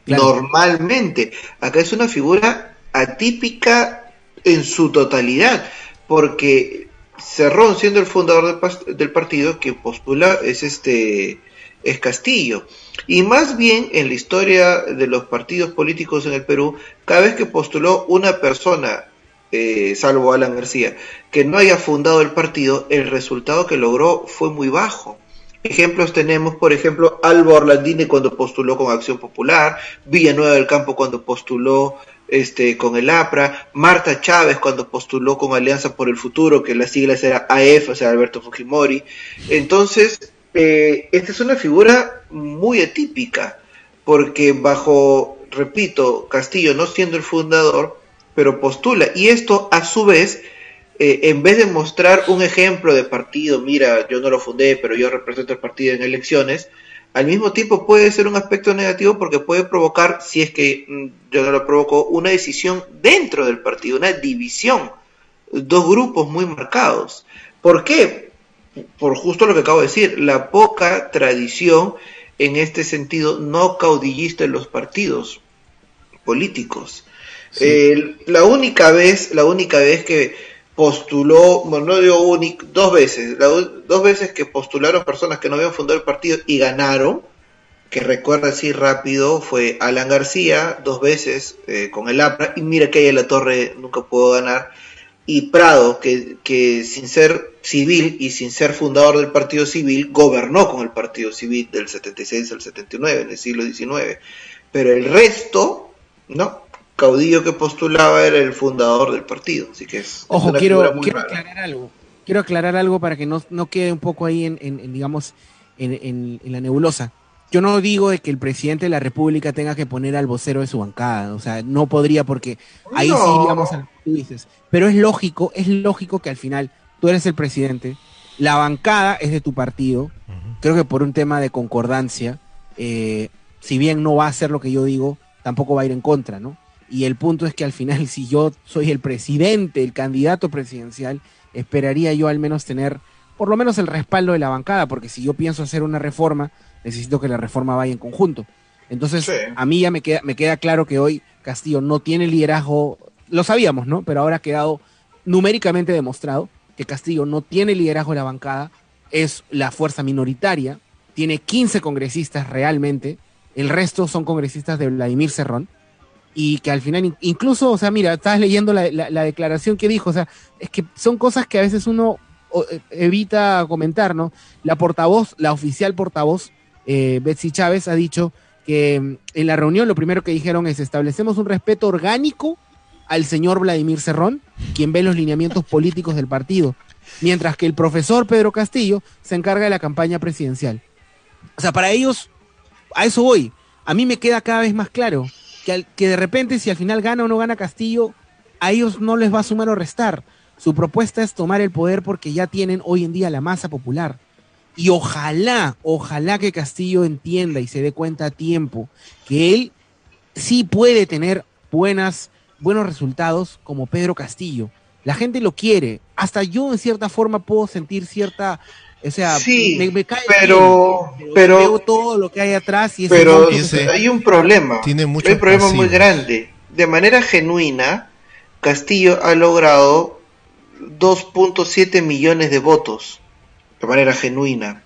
Normalmente. Acá es una figura atípica en su totalidad, porque Cerrón, siendo el fundador del, partido, que postula es este es Castillo. Y más bien en la historia de los partidos políticos en el Perú, cada vez que postuló una persona, eh, salvo Alan García, que no haya fundado el partido, el resultado que logró fue muy bajo. Ejemplos tenemos, por ejemplo, Alba Orlandini cuando postuló con Acción Popular, Villanueva del Campo cuando postuló este, con el APRA, Marta Chávez cuando postuló con Alianza por el Futuro, que las siglas era AF, o sea, Alberto Fujimori. Entonces, eh, esta es una figura muy atípica, porque bajo, repito, Castillo no siendo el fundador, pero postula, y esto a su vez, eh, en vez de mostrar un ejemplo de partido, mira, yo no lo fundé, pero yo represento el partido en elecciones, al mismo tiempo puede ser un aspecto negativo porque puede provocar, si es que mm, yo no lo provoco, una decisión dentro del partido, una división, dos grupos muy marcados. ¿Por qué? Por justo lo que acabo de decir, la poca tradición en este sentido no caudillista en los partidos políticos. la única vez, la única vez que postuló, bueno, no digo único, dos veces, dos veces que postularon personas que no habían fundado el partido y ganaron, que recuerda así rápido, fue Alan García, dos veces eh, con el APRA, y mira que ahí en la torre nunca pudo ganar, y Prado, que, que sin ser civil y sin ser fundador del partido civil, gobernó con el partido civil del 76 al 79, en el siglo XIX. Pero el resto, no, caudillo que postulaba era el fundador del partido. Así que es. Ojo, quiero, quiero aclarar algo. Quiero aclarar algo para que no, no quede un poco ahí en, en, digamos, en, en, la nebulosa. Yo no digo de que el presidente de la República tenga que poner al vocero de su bancada, o sea, no podría porque ahí sí digamos a tú dices. Pero es lógico, es lógico que al final tú eres el presidente, la bancada es de tu partido, creo que por un tema de concordancia, eh, si bien no va a hacer lo que yo digo, tampoco va a ir en contra, ¿no? Y el punto es que al final, si yo soy el presidente, el candidato presidencial, esperaría yo al menos tener por lo menos el respaldo de la bancada, porque si yo pienso hacer una reforma, necesito que la reforma vaya en conjunto. Entonces, a mí ya me queda, me queda claro que hoy Castillo no tiene liderazgo, lo sabíamos, ¿no? Pero ahora ha quedado numéricamente demostrado que Castillo no tiene liderazgo de la bancada, es la fuerza minoritaria, tiene 15 congresistas realmente, el resto son congresistas de Vladimir Cerrón, y que al final, incluso, o sea, mira, estás leyendo la, declaración que dijo, o sea, es que son cosas que a veces uno eh, evita comentar, ¿no? La portavoz, la oficial portavoz, eh, Betsy Chávez, ha dicho que mm, en la reunión lo primero que dijeron es establecemos un respeto orgánico al señor Vladimir Cerrón, quien ve los lineamientos políticos del partido, mientras que el profesor Pedro Castillo se encarga de la campaña presidencial. O sea, para ellos, a eso voy. A mí me queda cada vez más claro que, de repente si al final gana o no gana Castillo, a ellos no les va a sumar o restar. Su propuesta es tomar el poder porque ya tienen hoy en día la masa popular. Y ojalá, ojalá que Castillo entienda y se dé cuenta a tiempo que él sí puede tener buenas, buenos resultados como Pedro Castillo. La gente lo quiere. Hasta yo en cierta forma puedo sentir cierta o sea, me, cae pero, pero, veo todo lo que hay atrás y pero hay un problema. Tiene mucho hay un problema muy grande. De manera genuina, Castillo ha logrado 2.7 millones de votos de manera genuina.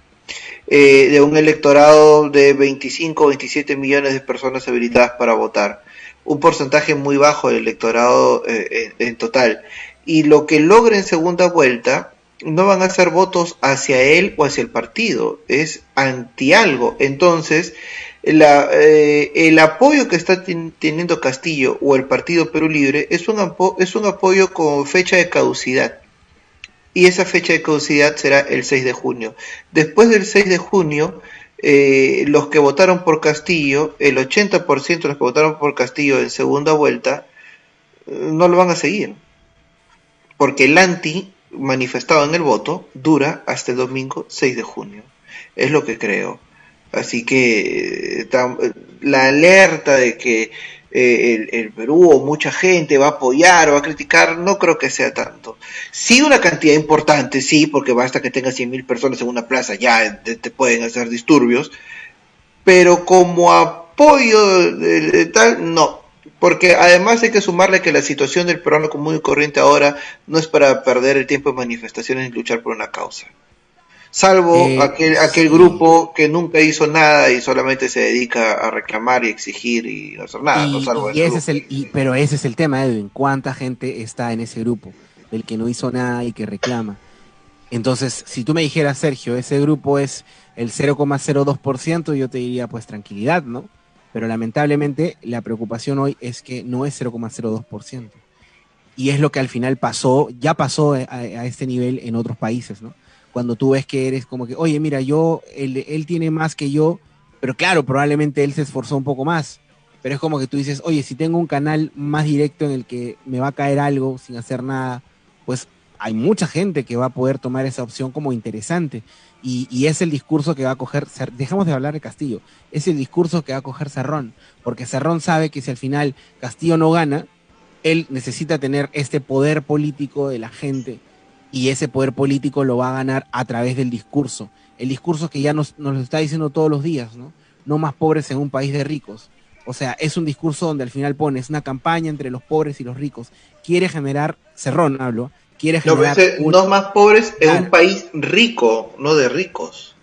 Eh, de un electorado de 25 o 27 millones de personas habilitadas para votar. Un porcentaje muy bajo del electorado eh, en total. Y lo que logra en segunda vuelta no van a ser votos hacia él o hacia el partido, es anti algo. Entonces, la, eh, el apoyo que está teniendo Castillo o el Partido Perú Libre es un, es un apoyo con fecha de caducidad. Y esa fecha de caducidad será el 6 de junio. Después del 6 de junio, eh, los que votaron por Castillo, el 80% de los que votaron por Castillo en segunda vuelta, eh, no lo van a seguir. Porque el anti manifestado en el voto dura hasta el domingo 6 de junio. Es lo que creo. Así que eh, la alerta de que eh, el, Perú o mucha gente va a apoyar o va a criticar, no creo que sea tanto. Sí una cantidad importante, sí, porque basta que tengas 100.000 personas en una plaza, ya te, pueden hacer disturbios, pero como apoyo de, tal, no. Porque además hay que sumarle que la situación del peruano común y corriente ahora no es para perder el tiempo en manifestaciones y luchar por una causa. Salvo eh, aquel, aquel grupo que nunca hizo nada y solamente se dedica a reclamar y exigir y no hacer nada, y, ese es el, pero ese es el tema, Edwin, ¿cuánta gente está en ese grupo del que no hizo nada y que reclama? Entonces, si tú me dijeras, Sergio, ese grupo es el 0,02%, yo te diría, pues tranquilidad, ¿no? Pero lamentablemente la preocupación hoy es que no es 0,02%. Y es lo que al final pasó, ya pasó a este nivel en otros países, ¿no? cuando tú ves que eres como que, oye, mira, yo, él, él tiene más que yo, pero claro, probablemente él se esforzó un poco más. Pero es como que tú dices, oye, si tengo un canal más directo en el que me va a caer algo sin hacer nada, pues hay mucha gente que va a poder tomar esa opción como interesante. Y, es el discurso que va a coger, dejamos de hablar de Castillo, es el discurso que va a coger Cerrón, porque Cerrón sabe que si al final Castillo no gana, él necesita tener este poder político de la gente y ese poder político lo va a ganar a través del discurso. El discurso que ya nos, nos lo está diciendo todos los días, ¿no? No más pobres en un país de ricos. O sea, es un discurso donde al final pones una campaña entre los pobres y los ricos. Quiere generar, Cerrón hablo, quiere generar... No, más pobres en un país rico, no de ricos.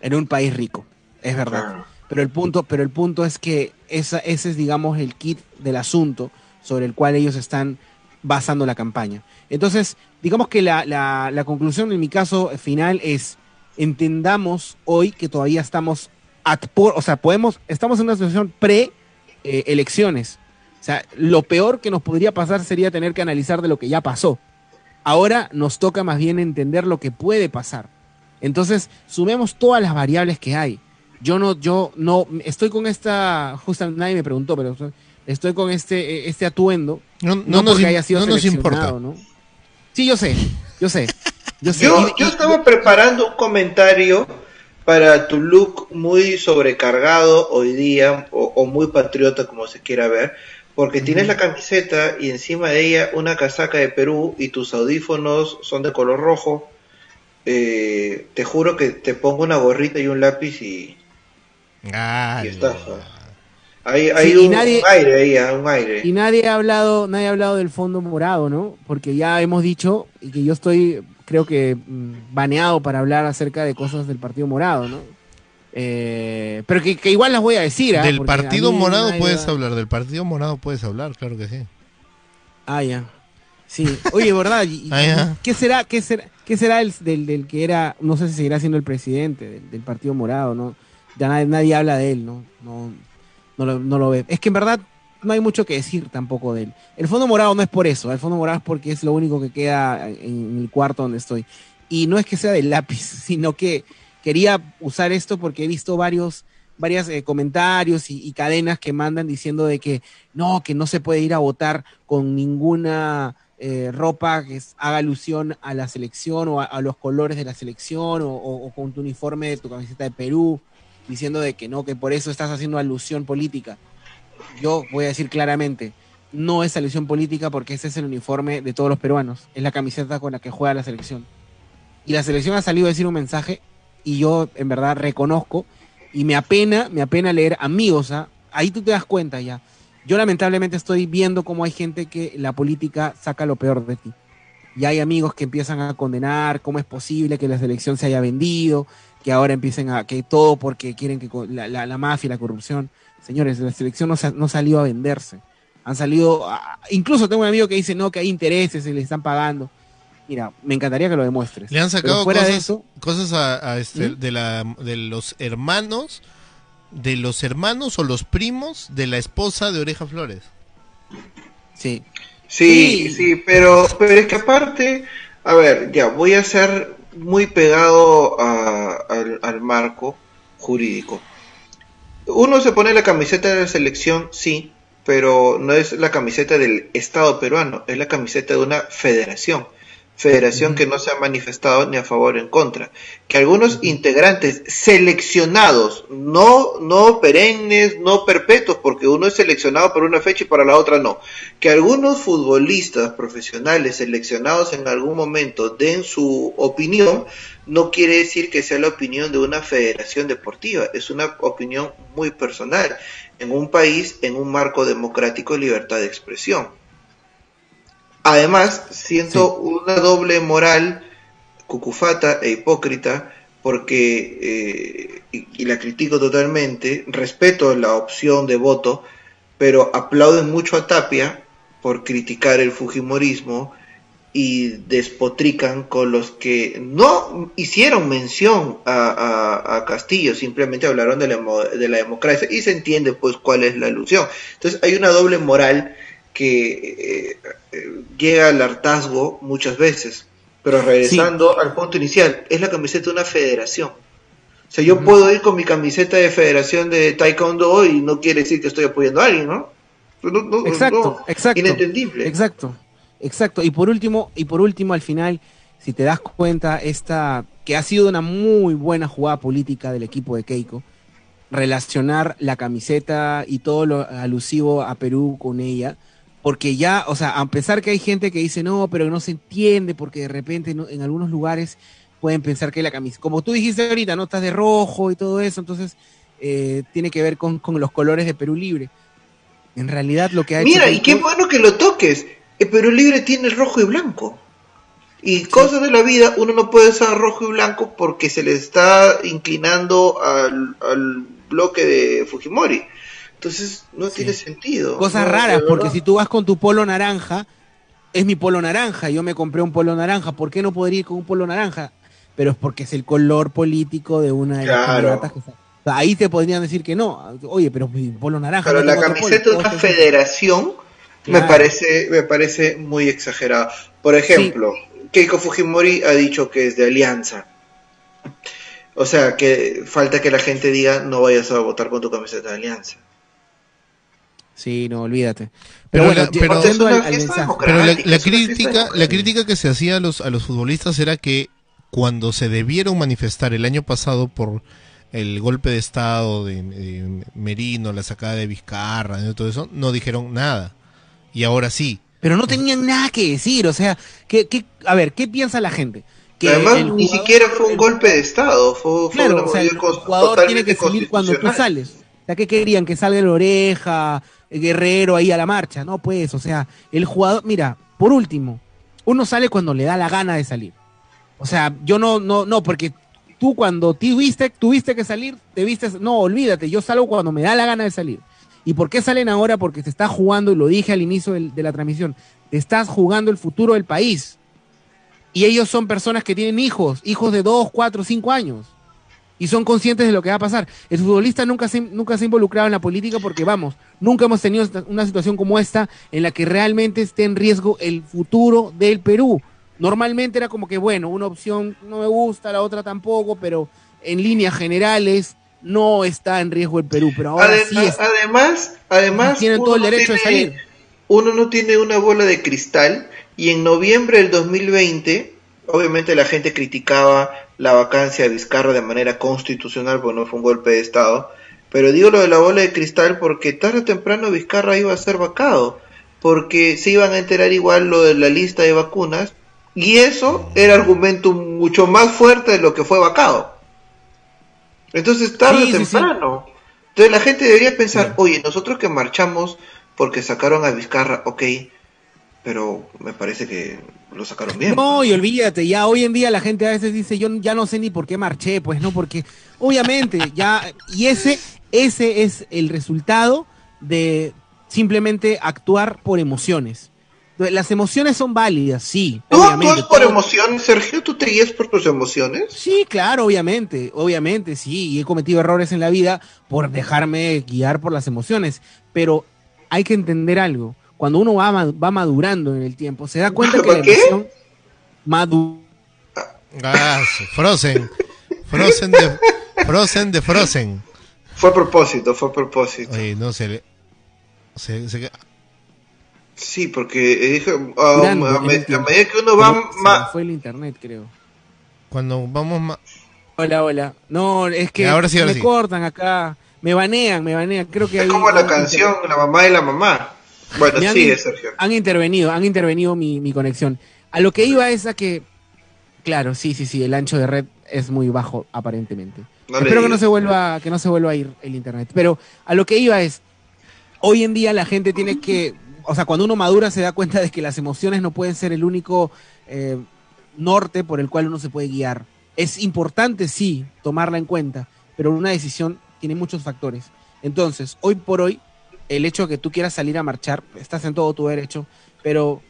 En un país rico, es verdad. Pero el punto, pero el punto es que esa, ese es, digamos, el kit del asunto sobre el cual ellos están basando la campaña. Entonces, digamos que la, la, conclusión en mi caso final es, entendamos hoy que todavía estamos, at por, o sea, podemos, estamos en una situación pre-elecciones. o sea, lo peor que nos podría pasar sería tener que analizar de lo que ya pasó. Ahora nos toca más bien entender lo que puede pasar. Entonces, sumemos todas las variables que hay. Yo no, yo no, estoy con esta, justamente nadie me preguntó, pero estoy con este, este atuendo. No, no, porque haya sido no nos importa. ¿no? Sí, yo sé, yo sé. Yo, yo, estaba preparando un comentario para tu look muy sobrecargado hoy día o, muy patriota como se quiera ver, porque tienes la camiseta y encima de ella una casaca de Perú y tus audífonos son de color rojo. Eh, te juro que te pongo una gorrita y un lápiz y, ah, y estás. Hay, un, aire ahí, ah, un aire. Y nadie ha hablado, nadie ha hablado del fondo morado, ¿no? Porque ya hemos dicho y que yo estoy creo que mm, baneado para hablar acerca de cosas del Partido Morado, ¿no? Eh, pero que, igual las voy a decir. ¿ah? Del Partido Morado puedes hablar, del Partido Morado puedes hablar, claro que sí. Ah, ya. Sí. Oye, ¿verdad? Ah, ¿Qué será, qué será, qué será el, del, del, que era, no sé si seguirá siendo el presidente del, Partido Morado, ¿no? Ya nadie, nadie, habla de él, ¿no? No, no, lo, no lo ve. Es que en verdad no hay mucho que decir tampoco de él. El fondo morado no es por eso, el fondo morado es porque es lo único que queda en el cuarto donde estoy. Y no es que sea de lápiz, sino que quería usar esto porque he visto varios varios eh, comentarios y, cadenas que mandan diciendo de que no, que no se puede ir a votar con ninguna eh, ropa que haga alusión a la selección o a, los colores de la selección o, o, con tu uniforme de tu camiseta de Perú, diciendo de que no, que por eso estás haciendo alusión política yo voy a decir claramente, no es selección política porque ese es el uniforme de todos los peruanos, es la camiseta con la que juega la selección. Y la selección ha salido a decir un mensaje y yo en verdad reconozco y me apena, me apena leer amigos, ¿ah? ahí tú te das cuenta ya. Yo lamentablemente estoy viendo cómo hay gente que la política saca lo peor de ti. Y hay amigos que empiezan a condenar cómo es posible que la selección se haya vendido, que ahora empiecen a, que todo porque quieren que la, la, mafia, la corrupción. Señores, la selección no, no salió a venderse. Han salido, incluso tengo un amigo que dice, no, que hay intereses, se le están pagando. Mira, me encantaría que lo demuestres. Le han sacado cosas, cosas a, este, ¿Mm? de, la, de los hermanos, de los hermanos o los primos de la esposa de Oreja Flores. Sí. Sí, sí, pero, pero es que aparte, a ver, ya, voy a ser muy pegado al, al marco jurídico. Uno se pone la camiseta de la selección, sí, pero no es la camiseta del Estado peruano, es la camiseta de una federación. Federación que no se ha manifestado ni a favor ni en contra. Que algunos integrantes seleccionados, no, no perennes, no perpetuos, porque uno es seleccionado por una fecha y para la otra no. Que algunos futbolistas profesionales seleccionados en algún momento den su opinión, no quiere decir que sea la opinión de una federación deportiva, es una opinión muy personal en un país en un marco democrático y libertad de expresión. Además, siento una doble moral cucufata e hipócrita porque, eh, y, la critico totalmente, respeto la opción de voto, pero aplauden mucho a Tapia por criticar el Fujimorismo y despotrican con los que no hicieron mención a, Castillo, simplemente hablaron de la, de la, democracia y se entiende pues cuál es la alusión. Entonces hay una doble moral que eh, eh, llega al hartazgo muchas veces, pero regresando al punto inicial, es la camiseta de una federación. O sea, yo puedo ir con mi camiseta de federación de Taekwondo y no quiere decir que estoy apoyando a alguien, ¿no? exacto, exacto. Inentendible. Exacto. Exacto, y por último, y por último al final, si te das cuenta, esta que ha sido una muy buena jugada política del equipo de Keiko, relacionar la camiseta y todo lo alusivo a Perú con ella, porque ya, o sea, a pesar que hay gente que dice no, pero no se entiende, porque de repente en algunos lugares pueden pensar que la camiseta, como tú dijiste ahorita, no estás de rojo y todo eso, entonces eh, tiene que ver con, los colores de Perú Libre. En realidad lo que ha Mira, y qué bueno que lo toques el Perú Libre tiene rojo y blanco. Y cosas de la vida, uno no puede usar rojo y blanco porque se le está inclinando al, bloque de Fujimori. Entonces no tiene sentido. Cosas raras, porque si tú vas con tu polo naranja, es mi polo naranja, yo me compré un polo naranja, ¿por qué no podría ir con un polo naranja? Pero es porque es el color político de una de las candidatas que Ahí te podrían decir que no. Oye, pero mi polo naranja. Pero la camiseta de una federación me parece, me parece muy exagerado. Por ejemplo, Keiko Fujimori ha dicho que es de alianza. O sea, que falta que la gente diga no vayas a votar con tu camiseta de alianza. Sí, no, olvídate. Pero, bueno, la, crítica, la crítica que se hacía a los, a los futbolistas era que cuando se debieron manifestar el año pasado por el golpe de estado de, Merino, la sacada de Vizcarra, y todo eso, no dijeron nada. Y ahora sí. Pero no tenían nada que decir, o sea, que, a ver, ¿qué piensa la gente? Que Además, ni siquiera fue un golpe de estado, fue, claro, o sea, el jugador tiene que salir cuando tú sales. Sea, ¿qué querían? Que salga el oreja, el guerrero ahí a la marcha. No, pues, o sea, el jugador, mira, por último, uno sale cuando le da la gana de salir. O sea, yo no, no, no, porque tú cuando tuviste, tuviste que salir, te viste, no, olvídate, yo salgo cuando me da la gana de salir. ¿Y por qué salen ahora? Porque se está jugando, y lo dije al inicio de la transmisión, te estás jugando el futuro del país. Y ellos son personas que tienen hijos, hijos de 2, 4, 5 años. Y son conscientes de lo que va a pasar. El futbolista nunca se, nunca se ha involucrado en la política porque, vamos, nunca hemos tenido una situación como esta en la que realmente esté en riesgo el futuro del Perú. Normalmente era como que, bueno, una opción no me gusta, la otra tampoco, pero en líneas generales no está en riesgo el Perú. Pero ahora además, sí además, además tienen todo el derecho de salir. Uno no tiene una bola de cristal y en noviembre del 2020, obviamente la gente criticaba la vacancia de Vizcarra de manera constitucional porque no fue un golpe de Estado. Pero digo lo de la bola de cristal porque tarde o temprano Vizcarra iba a ser vacado, porque se iban a enterar igual lo de la lista de vacunas y eso era argumento mucho más fuerte de lo que fue vacado. Entonces, tarde o temprano. Entonces la gente debería pensar, oye, nosotros que marchamos porque sacaron a Vizcarra, ok, pero me parece que lo sacaron bien. No, y olvídate, ya hoy en día la gente a veces dice, yo ya no sé ni por qué marché, pues no, porque obviamente ya, y ese, ese es el resultado de simplemente actuar por emociones. Las emociones son válidas, sí. ¿Tú obviamente, por emociones, Sergio? ¿Tú te guías por tus emociones? Sí, claro, obviamente, obviamente, sí. Y he cometido errores en la vida por dejarme guiar por las emociones. Pero hay que entender algo. Cuando uno va, va madurando en el tiempo, se da cuenta que la emoción madu ah, Frozen. Frozen de, Frozen de Frozen. Fue a propósito, fue a propósito. Oye, no se se, se, Sí, porque dije, um, a, medida que uno va más... Fue el internet, creo. Cuando vamos más... Hola, hola. No, es que me cortan acá. Me banean, me banean. Creo que es como la canción La mamá y la mamá. Bueno, sí, Sergio. Han intervenido, han intervenido mi, mi conexión. A lo que iba es a que, claro, sí, sí, sí, el ancho de red es muy bajo aparentemente. Espero que no se vuelva, que no se vuelva a ir el internet. Pero a lo que iba es, hoy en día la gente tiene que o sea, cuando uno madura se da cuenta de que las emociones no pueden ser el único eh, norte por el cual uno se puede guiar. Es importante, sí, tomarla en cuenta, pero una decisión tiene muchos factores. Entonces, hoy por hoy, el hecho de que tú quieras salir a marchar, estás en todo tu derecho, pero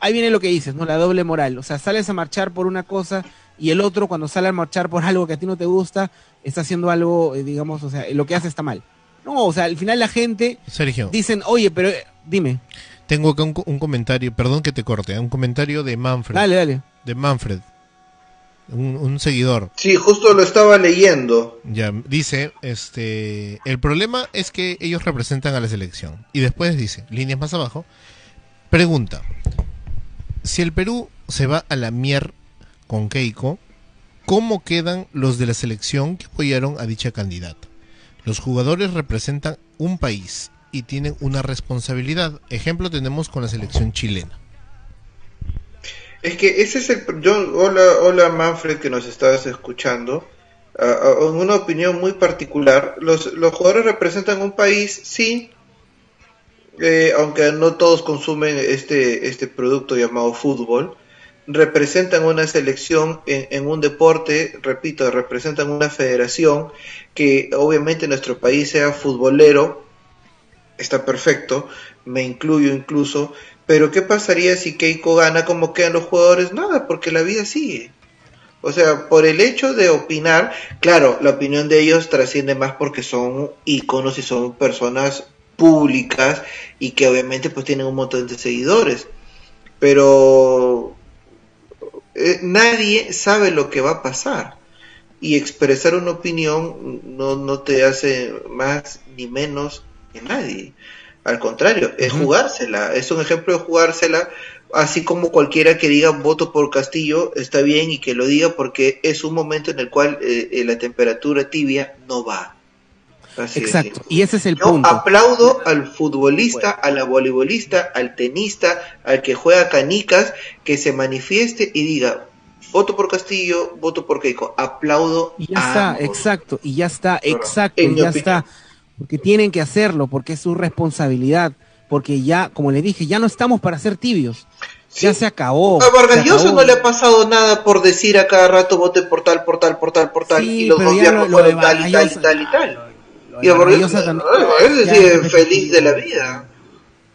ahí viene lo que dices, ¿no? La doble moral. O sea, sales a marchar por una cosa y el otro, cuando sale a marchar por algo que a ti no te gusta, está haciendo algo, eh, digamos, o sea, lo que hace está mal. No, o sea, al final la gente Sergio. dicen, oye, pero dime. Tengo acá un, comentario, perdón que te corte, ¿eh? un comentario de Manfred. Dale, dale. De Manfred, un, seguidor. Sí, justo lo estaba leyendo. Ya, dice, este, el problema es que ellos representan a la selección. Y después dice, líneas más abajo, pregunta, si el Perú se va a la mier con Keiko, ¿cómo quedan los de la selección que apoyaron a dicha candidata? Los jugadores representan un país y tienen una responsabilidad. Ejemplo tenemos con la selección chilena. Es que ese es el... hola, hola Manfred que nos estabas escuchando. en una opinión muy particular, los, los jugadores representan un país, sí, eh, aunque no todos consumen este, este producto llamado fútbol, representan una selección en, en, un deporte, repito, representan una federación que obviamente nuestro país sea futbolero, está perfecto, me incluyo incluso, pero ¿qué pasaría si Keiko gana como quedan los jugadores? Nada, porque la vida sigue. O sea, por el hecho de opinar, claro, la opinión de ellos trasciende más porque son íconos y son personas públicas y que obviamente pues tienen un montón de seguidores. Pero eh, nadie sabe lo que va a pasar. Y expresar una opinión no, no te hace más ni menos nadie. Al contrario, es jugársela, es un ejemplo de jugársela así como cualquiera que diga voto por Castillo está bien y que lo diga porque es un momento en el cual eh, eh, la temperatura tibia no va. Exacto, y ese es el Yo punto. aplaudo al futbolista, a la voleibolista, al tenista, al que juega canicas, que se manifieste y diga, voto por Castillo, voto por Keiko. Aplaudo. Y ya está, ambos. exacto, y ya está, exacto, y ya opinión. está. Porque tienen que hacerlo, porque es su responsabilidad, porque ya, como le dije, ya no estamos para ser tibios. Ya se acabó. A Vargas Llosa no le ha pasado nada por decir a cada rato vote por tal, por tal, por tal, por tal, Sí, y los gobiernos lo- lo fueron tal y tal y Vargas tal y Llosa- tal. Lo Y a de Vargas ya, feliz de la vida.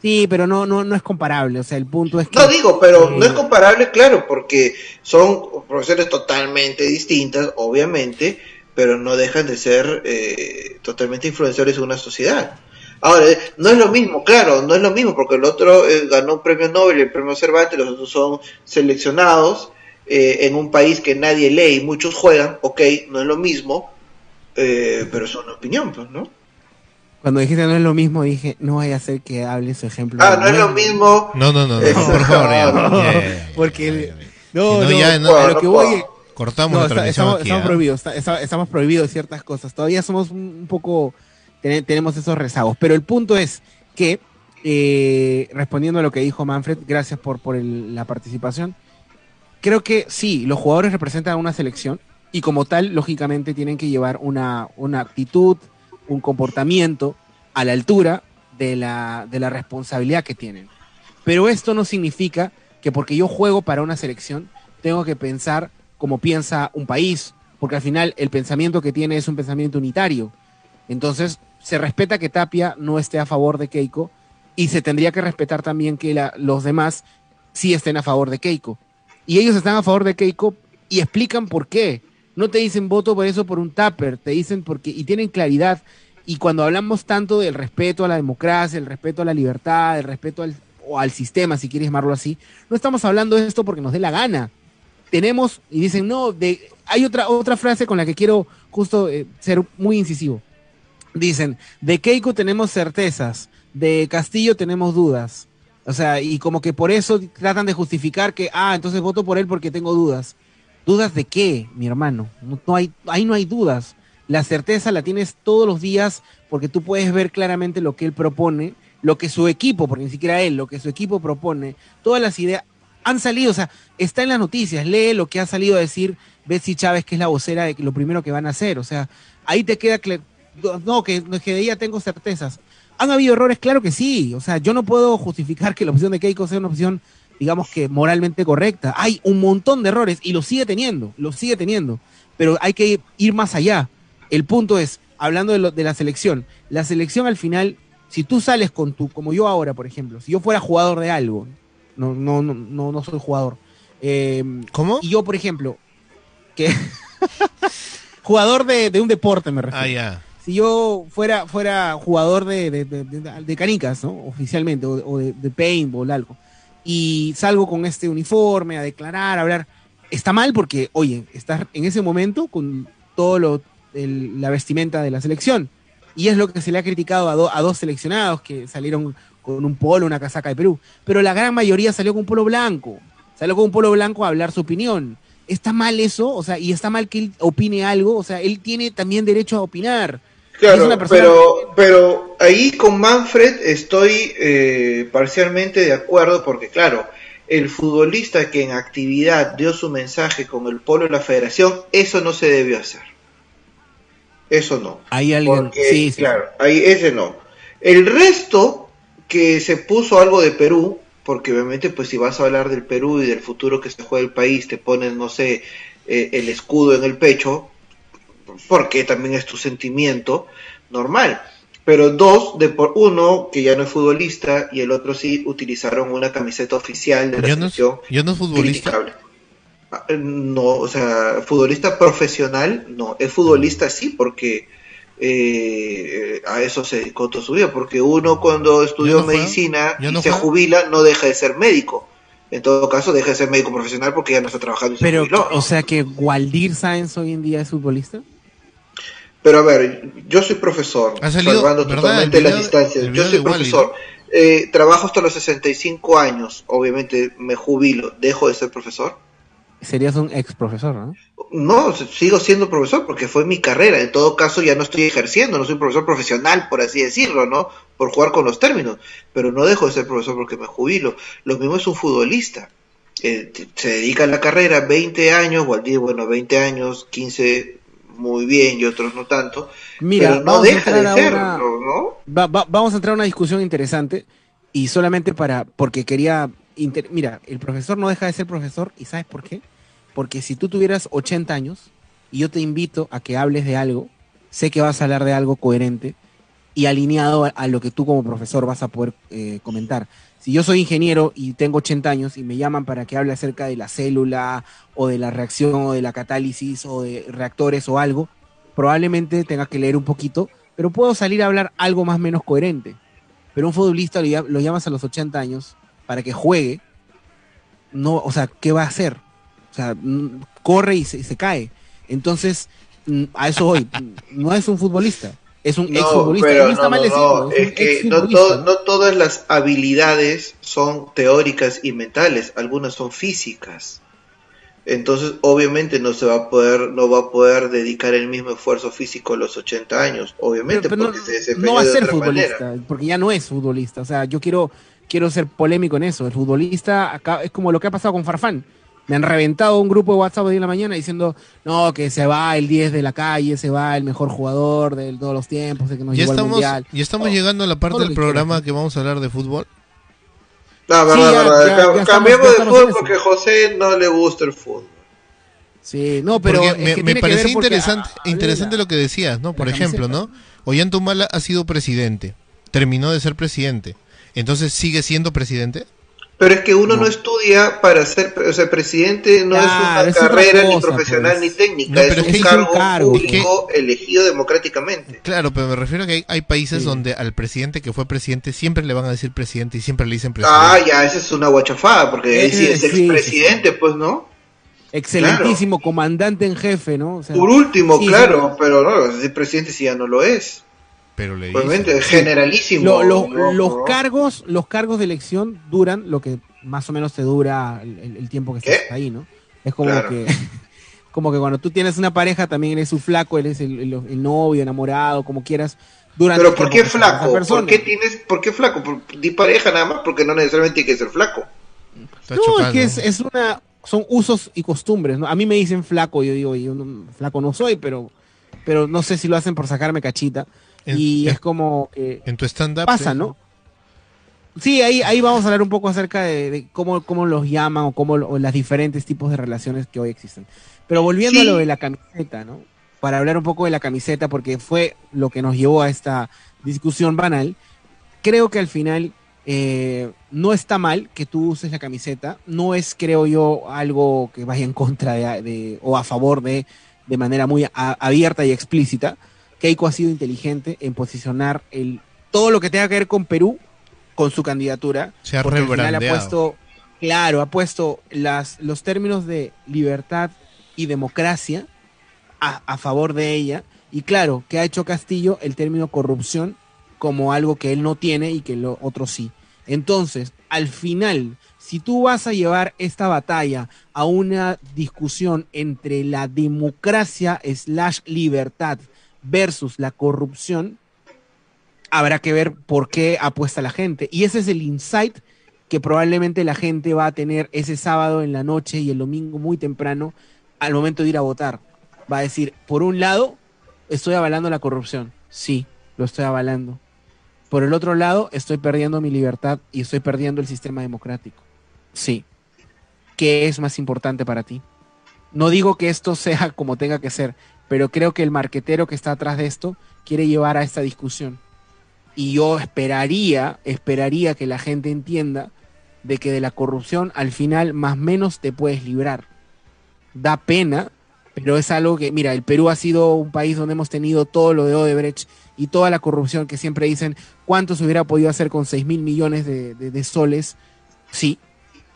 Sí, pero no, no, no es comparable. O sea, el punto es que. No digo, pero eh, no es comparable, claro, porque son profesiones totalmente distintas, obviamente, pero no dejan de ser eh, totalmente influenciadores en una sociedad. Ahora, eh, no es lo mismo, claro, no es lo mismo, porque el otro eh, ganó un premio Nobel, el premio Cervantes, los otros son seleccionados eh, en un país que nadie lee y muchos juegan, ok, no es lo mismo, eh, pero es una opinión, pues, ¿no? Cuando dijiste no es lo mismo, dije, no vaya a ser que hable su ejemplo. Ah, de no es lo mismo. No, no, no, no, Eh, por favor, ya. no, ya, ya, ya, Porque el-. No, no, no, ya no- puedo, lo que no voy. Cortamos No, la está- transmisión estamos, aquí. estamos ¿ah? prohibidos, está- está- estamos prohibidos ciertas cosas. Todavía somos un, un poco, ten- tenemos esos rezagos. Pero el punto es que, eh, respondiendo a lo que dijo Manfred, gracias por, por el- la participación. Creo que sí, los jugadores representan a una selección y como tal, lógicamente, tienen que llevar una, una actitud, un comportamiento a la altura de la, de la responsabilidad que tienen. Pero esto no significa que porque yo juego para una selección, tengo que pensar como piensa un país, porque al final el pensamiento que tiene es un pensamiento unitario. Entonces, se respeta que Tapia no esté a favor de Keiko y se tendría que respetar también que los demás sí estén a favor de Keiko. Y ellos están a favor de Keiko y explican por qué. No te dicen voto por eso por un tupper, te dicen porque y tienen claridad. Y cuando hablamos tanto del respeto a la democracia, el respeto a la libertad, el respeto al, o al sistema, si quieres llamarlo así, no estamos hablando de esto porque nos dé la gana. Tenemos, y dicen, no, de, hay otra, otra frase con la que quiero justo eh, ser muy incisivo. Dicen, de Keiko tenemos certezas, de Castillo tenemos dudas. O sea, y como que por eso tratan de justificar que, ah, entonces voto por él porque tengo dudas. ¿Dudas de qué, mi hermano? No, hay, ahí no hay dudas. La certeza la tienes todos los días porque tú puedes ver claramente lo que él propone, lo que su equipo, porque ni siquiera él, lo que su equipo propone, todas las ideas han salido, o sea, está en las noticias, lee lo que ha salido a decir Betsy Chávez, que es la vocera de lo primero que van a hacer, o sea, ahí te queda no, que, que de ella tengo certezas. ¿Han habido errores? Claro que sí, o sea, yo no puedo justificar que la opción de Keiko sea una opción, digamos que moralmente correcta. Hay un montón de errores y lo sigue teniendo, lo sigue teniendo, pero hay que ir más allá. El punto es, hablando de, lo- de la selección, la selección al final, si tú sales con tu, como yo ahora, por ejemplo, si yo fuera jugador de algo, no, no, no, no, no soy jugador. eh, ¿Cómo? y yo, por ejemplo, que jugador de, de un deporte me refiero Ah, si yo fuera fuera jugador de, de, canicas, ¿no? Oficialmente, o, o de, de paintball, algo, y salgo con este uniforme a declarar, a hablar, está mal porque, oye, estás en ese momento con todo lo, el- la vestimenta de la selección, y es lo que se le ha criticado a, do- a dos seleccionados que salieron con un polo, una casaca de Perú, pero la gran mayoría salió con un polo blanco, salió con un polo blanco a hablar su opinión. ¿Está mal eso? O sea, y está mal que él opine algo, o sea, él tiene también derecho a opinar. Claro, pero, pero ahí con Manfred estoy eh, parcialmente de acuerdo porque, claro, el futbolista que en actividad dio su mensaje con el polo de la federación, eso no se debió hacer. Eso no. Hay alguien, Porque, sí, sí, claro, ese no. El resto que se puso algo de Perú, porque obviamente pues si vas a hablar del Perú y del futuro que se juega el país, te pones, no sé, eh, el escudo en el pecho, porque también es tu sentimiento normal. Pero dos, de por uno que ya no es futbolista y el otro sí utilizaron una camiseta oficial de la ¿Ya no, es, selección ya no es futbolista? criticable. Ah, No, o sea, futbolista profesional, no. Es futbolista sí, porque eh, a eso se dedicó toda su vida. Porque uno cuando estudió no medicina ¿Ya y no se juega? jubila, no deja de ser médico. En todo caso, deja de ser médico profesional porque ya no está trabajando y se Pero, o sea que Waldir Sáenz hoy en día es futbolista. Pero a ver, yo soy profesor, salido, salvando totalmente las distancias. Yo soy Wally, profesor. eh, trabajo hasta los 65 años, obviamente me jubilo, dejo de ser profesor. Serías un ex profesor, ¿no? No, sigo siendo profesor porque fue mi carrera. En todo caso, ya no estoy ejerciendo, no soy un profesor profesional, por así decirlo, ¿no? Por jugar con los términos. Pero no dejo de ser profesor porque me jubilo. Lo mismo es un futbolista. Eh, se dedica a la carrera 20 años, bueno, 20 años, 15 muy bien y otros no tanto. Mira, pero no deja de serlo, ¿no? vamos a entrar a una discusión interesante y solamente para, porque quería, mira, el profesor no deja de ser profesor y ¿sabes por qué? Porque si tú tuvieras 80 años y yo te invito a que hables de algo, sé que vas a hablar de algo coherente y alineado a, lo que tú como profesor vas a poder eh, comentar. Si yo soy ingeniero y tengo 80 años y me llaman para que hable acerca de la célula o de la reacción o de la catálisis o de reactores o algo, probablemente tenga que leer un poquito, pero puedo salir a hablar algo más o menos coherente. Pero un futbolista lo, llamas a los 80 años para que juegue, no, o sea, ¿qué va a hacer? O sea, corre y se, cae. Entonces, a eso hoy, no es un futbolista, es un exfutbolista. no, está mal decirlo, es, que no, no todas las habilidades son teóricas y mentales, algunas son físicas. Entonces, obviamente no se va a poder, no va a poder dedicar el mismo esfuerzo físico a los 80 años, obviamente, porque no, se no va a ser futbolista, porque ya no es futbolista. O sea, yo quiero, quiero ser polémico en eso. El futbolista acá, es como lo que ha pasado con Farfán me han reventado un grupo de WhatsApp de la mañana diciendo, no, que se va el 10 de la calle, se va el mejor jugador de todos los tiempos, de que nos ya estamos, Ya estamos llegando a la parte del programa que vamos a hablar de fútbol. No, verdad, verdad. Cambiemos de fútbol porque a José no le gusta el fútbol. Sí, no, pero me, pareció interesante, interesante lo que decías, ¿no? Por ejemplo, ¿no? Ollantumala ha sido presidente, terminó de ser presidente, entonces sigue siendo presidente. Pero es que uno no, estudia para ser, o sea, presidente no es una carrera ni profesional pues. ni técnica, es, un cargo, público elegido democráticamente. Claro, pero me refiero a que hay, países donde al presidente que fue presidente siempre le van a decir presidente y siempre le dicen presidente. Ah, ya, esa es una guachafada, porque eh, es expresidente, pues, ¿no? Excelentísimo comandante en jefe, ¿no? Por último, claro, pero no, es presidente si ya no lo es. Pero le Obviamente, generalísimo. los cargos, los cargos de elección duran lo que más o menos te dura el, tiempo que estás ahí, ¿no? Es como que como que cuando tú tienes una pareja también eres su flaco, eres el, novio, enamorado, como quieras. Durante Pero ¿por qué flaco? ¿Por qué tienes, por qué flaco? Por, di pareja nada más, porque no necesariamente tiene que ser flaco. no, es que es, una, son usos y costumbres, ¿no? A mí me dicen flaco, yo digo, yo flaco no soy, pero, pero no sé si lo hacen por sacarme cachita y es como que en tu stand-up pasa, ¿no? Sí, ahí, ahí vamos a hablar un poco acerca de, cómo, cómo los llaman o cómo o las diferentes tipos de relaciones que hoy existen. Pero volviendo a lo de la camiseta, ¿no? Para hablar un poco de la camiseta, porque fue lo que nos llevó a esta discusión banal, creo que al final eh, no está mal que tú uses la camiseta, no es, creo yo, algo que vaya en contra de, o a favor de, de manera muy abierta y explícita, Keiko ha sido inteligente en posicionar el, todo lo que tenga que ver con Perú con su candidatura. Se ha ha puesto, claro, ha puesto las, los términos de libertad y democracia a, favor de ella. Y claro, que ha hecho Castillo el término corrupción como algo que él no tiene y que lo otro sí. Entonces, al final, si tú vas a llevar esta batalla a una discusión entre la democracia slash libertad versus la corrupción, habrá que ver por qué apuesta la gente. Y ese es el insight que probablemente la gente va a tener ese sábado en la noche y el domingo muy temprano al momento de ir a votar. Va a decir, por un lado, estoy avalando la corrupción. Sí, lo estoy avalando. Por el otro lado, estoy perdiendo mi libertad y estoy perdiendo el sistema democrático. Sí. ¿Qué es más importante para ti? No digo que esto sea como tenga que ser, pero creo que el marquetero que está atrás de esto quiere llevar a esta discusión. Y yo esperaría, esperaría que la gente entienda de que de la corrupción al final más menos te puedes librar. Da pena, pero es algo que, mira, el Perú ha sido un país donde hemos tenido todo lo de Odebrecht y toda la corrupción que siempre dicen, ¿cuánto se hubiera podido hacer con 6 mil millones de, de soles? Sí,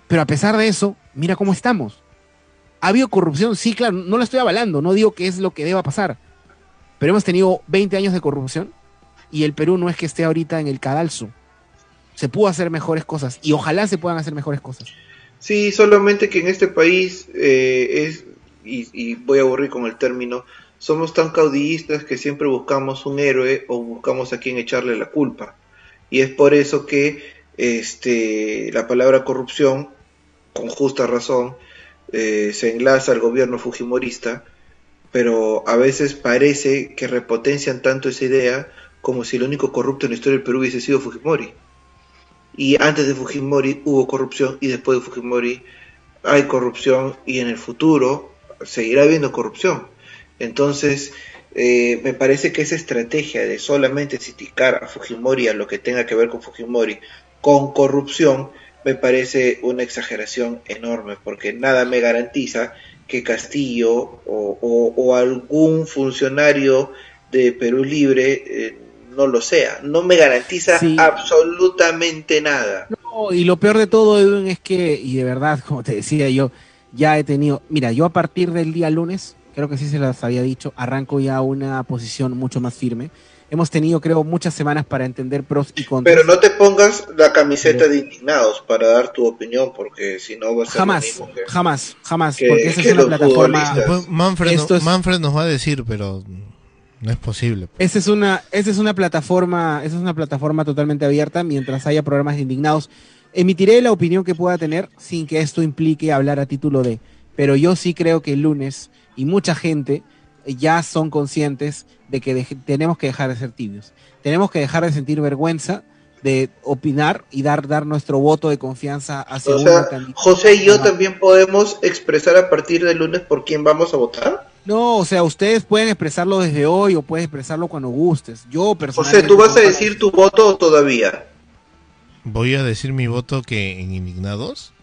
pero a pesar de eso, mira cómo estamos. ¿Ha habido corrupción? Sí, claro, no lo estoy avalando, no digo que es lo que deba pasar. Pero hemos tenido 20 años de corrupción y el Perú no es que esté ahorita en el cadalso. se pudo hacer mejores cosas y ojalá se puedan hacer mejores cosas. Sí, solamente que en este país eh, es, y, voy a aburrir con el término, somos tan caudillistas que siempre buscamos un héroe o buscamos a quien echarle la culpa. Y es por eso que este, la palabra corrupción, con justa razón, eh, se enlaza al gobierno fujimorista, pero a veces parece que repotencian tanto esa idea como si el único corrupto en la historia del Perú hubiese sido Fujimori y antes de Fujimori hubo corrupción y después de Fujimori hay corrupción y en el futuro seguirá habiendo corrupción. Entonces, eh, me parece que esa estrategia de solamente criticar a Fujimori a lo que tenga que ver con Fujimori con corrupción, me parece una exageración enorme, porque nada me garantiza que Castillo o, algún funcionario de Perú Libre eh, no lo sea. No me garantiza absolutamente nada. y lo peor de todo, Edwin, es que, y de verdad, como te decía yo, ya he tenido, mira, yo a partir del día lunes, creo que sí se las había dicho, arranco ya una posición mucho más firme. Hemos tenido, creo, muchas semanas para entender pros y contras. Pero no te pongas la camiseta de indignados para dar tu opinión, porque si no va a ser jamás, jamás, jamás, porque esa es una plataforma. Manfred, Manfred nos va a decir, pero no es posible. Esa es una, esa es una plataforma, esa es una plataforma totalmente abierta mientras haya programas indignados. Emitiré la opinión que pueda tener sin que esto implique hablar a título de, pero yo sí creo que el lunes y mucha gente ya son conscientes de que tenemos que dejar de ser tibios. Tenemos que dejar de sentir vergüenza de opinar y dar, dar nuestro voto de confianza hacia o sea, José y yo también podemos expresar a partir del lunes por quién vamos a votar. No, o sea, ustedes pueden expresarlo desde hoy o pueden expresarlo cuando gustes. Yo personalmente. José, ¿tú vas a decir tu voto todavía? Voy a decir mi voto que en Indignados.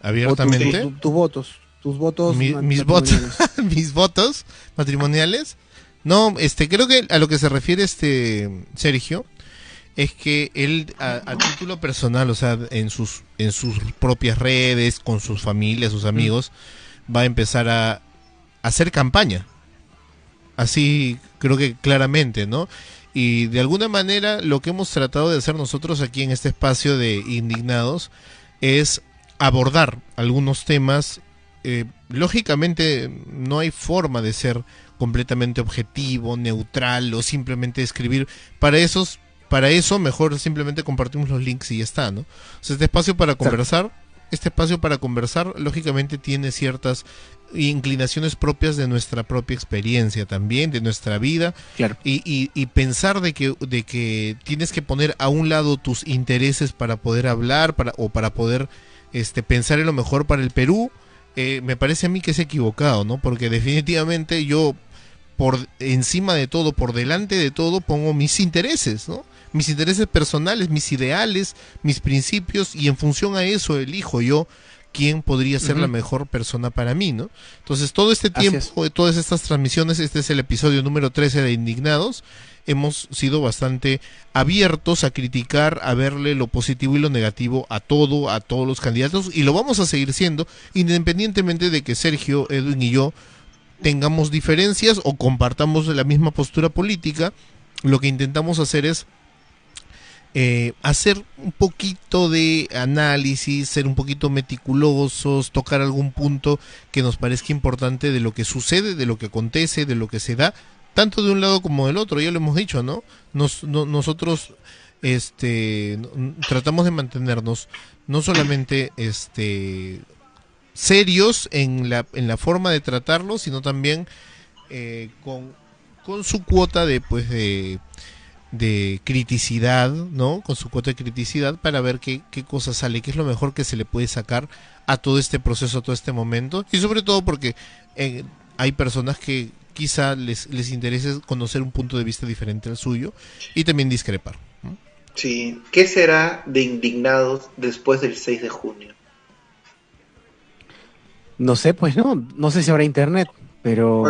Abiertamente. tus votos. Tus votos. mis votos. mis votos matrimoniales. No, este, creo que a lo que se refiere este Sergio es que él a, título personal, o sea, en sus en sus propias redes, con sus familias, sus amigos, va a empezar a hacer campaña. Así creo que claramente, ¿no? Y de alguna manera lo que hemos tratado de hacer nosotros aquí en este espacio de indignados es abordar algunos temas. Eh, lógicamente no hay forma de ser completamente objetivo, neutral o simplemente escribir. Para esos, para eso mejor simplemente compartimos los links y ya está, ¿no? O sea, este espacio para conversar este espacio para conversar lógicamente tiene ciertas inclinaciones propias de nuestra propia experiencia también, de nuestra vida. Y, y, pensar de que, de que tienes que poner a un lado tus intereses para poder hablar para, o para poder este, pensar en lo mejor para el Perú, eh, me parece a mí que es equivocado, ¿no? Porque definitivamente yo, por encima de todo, por delante de todo, pongo mis intereses, ¿no? mis intereses personales, mis ideales, mis principios y en función a eso elijo yo quién podría ser la mejor persona para mí, ¿no? Entonces, todo este tiempo, todas estas transmisiones, este es el episodio número 13 de Indignados, hemos sido bastante abiertos a criticar, a verle lo positivo y lo negativo a todo, a todos los candidatos, y lo vamos a seguir siendo, independientemente de que Sergio, Edwin y yo tengamos diferencias o compartamos la misma postura política, lo que intentamos hacer es eh, hacer un poquito de análisis, ser un poquito meticulosos, tocar algún punto que nos parezca importante de lo que sucede, de lo que acontece, de lo que se da, tanto de un lado como del otro, ya lo hemos dicho, ¿no? Nos, nosotros este tratamos de mantenernos no solamente este serios en la, en la forma de tratarlo, sino también eh, con, con su cuota de pues de de criticidad, ¿no? Con su cuota de criticidad para ver qué, qué cosa sale, qué es lo mejor que se le puede sacar a todo este proceso, a todo este momento. Y sobre todo porque eh, hay personas que quizá les, les interese conocer un punto de vista diferente al suyo y también discrepar. Sí, ¿qué será de indignados después del 6 de junio? No sé, pues no, no sé si habrá internet, pero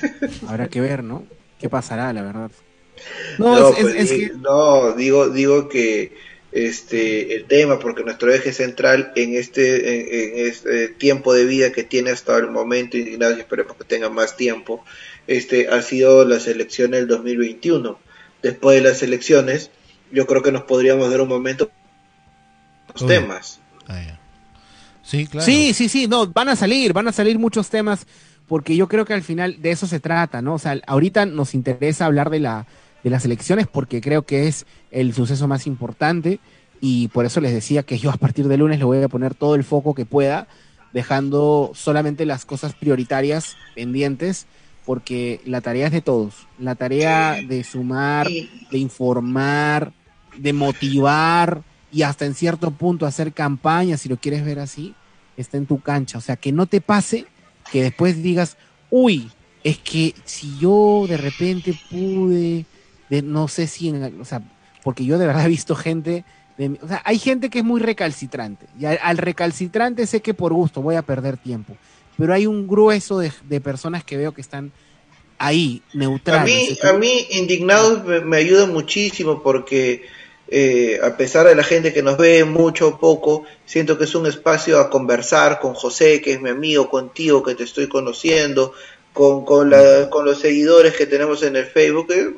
habrá que ver, ¿no? ¿Qué pasará, la verdad? No, pues, no digo, digo que este el tema, porque nuestro eje central en este, en, este tiempo de vida que tiene hasta el momento, y nada, esperemos que tenga más tiempo, este ha sido las elecciones del 2021. Después de las elecciones, yo creo que nos podríamos dar un momento los temas. Ah, sí, claro. Sí, sí, sí, no, van a salir, van a salir muchos temas, porque yo creo que al final de eso se trata, ¿no? O sea, ahorita nos interesa hablar de, la, de las elecciones porque creo que es el suceso más importante y por eso les decía que yo a partir de lunes le voy a poner todo el foco que pueda, dejando solamente las cosas prioritarias pendientes porque la tarea es de todos. La tarea de sumar, de informar, de motivar y hasta en cierto punto hacer campaña, si lo quieres ver así, está en tu cancha. O sea, que no te pase que después digas, uy, es que si yo de repente pude, de, no sé si, o sea, porque yo de verdad he visto gente, de, o sea, hay gente que es muy recalcitrante. Y al recalcitrante sé que por gusto voy a perder tiempo pero hay un grueso de, personas que veo que están ahí, neutrales. A mí, a mí indignados me, ayuda muchísimo porque eh, a pesar de la gente que nos ve mucho o poco, siento que es un espacio a conversar con José, que es mi amigo, contigo, que te estoy conociendo, con, con, la, con los seguidores que tenemos en el Facebook. Eh,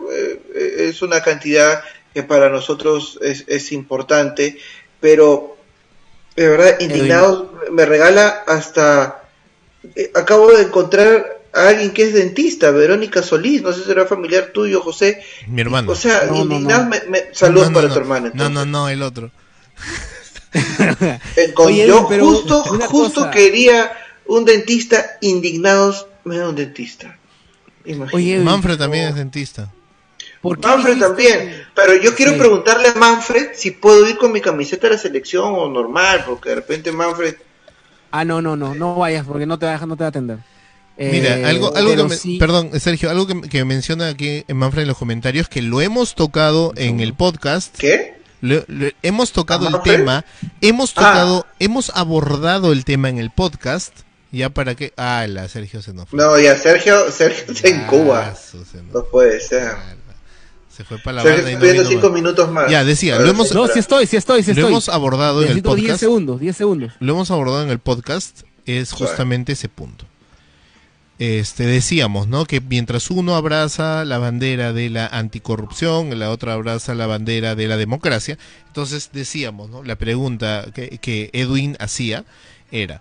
eh, es una cantidad que para nosotros es, es importante, pero de verdad, indignados me regala hasta eh, acabo de encontrar a alguien que es dentista, Verónica Solís, no sé si será familiar tuyo, José. Mi hermano. O sea, saludos para tu hermano. No, no, no, el otro. yo justo, justo quería un dentista, indignados, me da un dentista. Oye, Manfred también es dentista. Manfred también, pero yo quiero preguntarle a Manfred si puedo ir con mi camiseta de la selección o normal, porque de repente Manfred Ah, no, no, no, no vayas porque no te va, no te va a atender. Mira, eh, algo, algo que perdón, Sergio, algo que, menciona aquí en Manfred en los comentarios que lo hemos tocado en el podcast. ¿Qué? hemos tocado el tema, hemos ah. tocado, hemos abordado el tema en el podcast. Ya para que. Ah, la Sergio se nos fue. No, ya Sergio, Sergio está en Cuba. No puede ser. Se fue para la banda y no cinco minutos más. Ya, decía, lo hemos... No, si estoy, si estoy, si estoy. Lo hemos abordado en el podcast. 10 segundos, 10 segundos. Lo hemos abordado en el podcast, es justamente ese punto. Este, decíamos, ¿no? Que mientras uno abraza la bandera de la anticorrupción, la otra abraza la bandera de la democracia, entonces decíamos, ¿no? La pregunta que, que Edwin hacía era,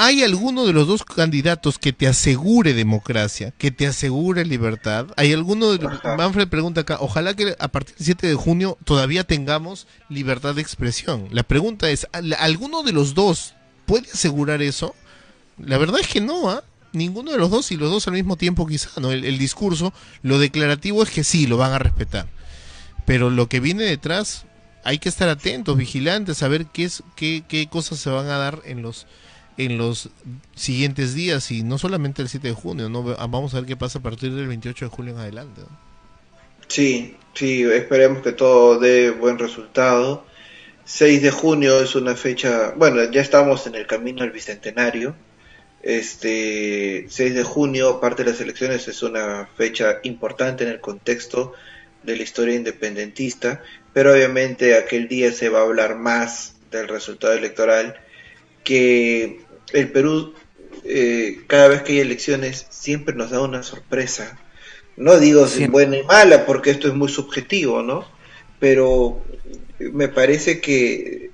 ¿Hay alguno de los dos candidatos que te asegure democracia, que te asegure libertad? ¿Hay alguno de los... Manfred pregunta acá, ojalá que a partir del 7 de junio todavía tengamos libertad de expresión. La pregunta es, ¿alguno de los dos puede asegurar eso? La verdad es que no, ¿ah? Ninguno de los dos y los dos al mismo tiempo quizá, ¿no? El, discurso, lo declarativo es que sí, lo van a respetar. Pero lo que viene detrás, hay que estar atentos, vigilantes, a ver qué, es, qué, qué cosas se van a dar en los en los siguientes días y no solamente el 7 de junio, ¿no? vamos a ver qué pasa a partir del 28 de julio en adelante. Sí, sí, esperemos que todo dé buen resultado. 6 de junio es una fecha, bueno, ya estamos en el camino al bicentenario. Este 6 de junio, parte de las elecciones, es una fecha importante en el contexto de la historia independentista, pero obviamente aquel día se va a hablar más del resultado electoral que el Perú, eh, cada vez que hay elecciones, siempre nos da una sorpresa. No digo si buena y mala, porque esto es muy subjetivo, ¿no? Pero me parece que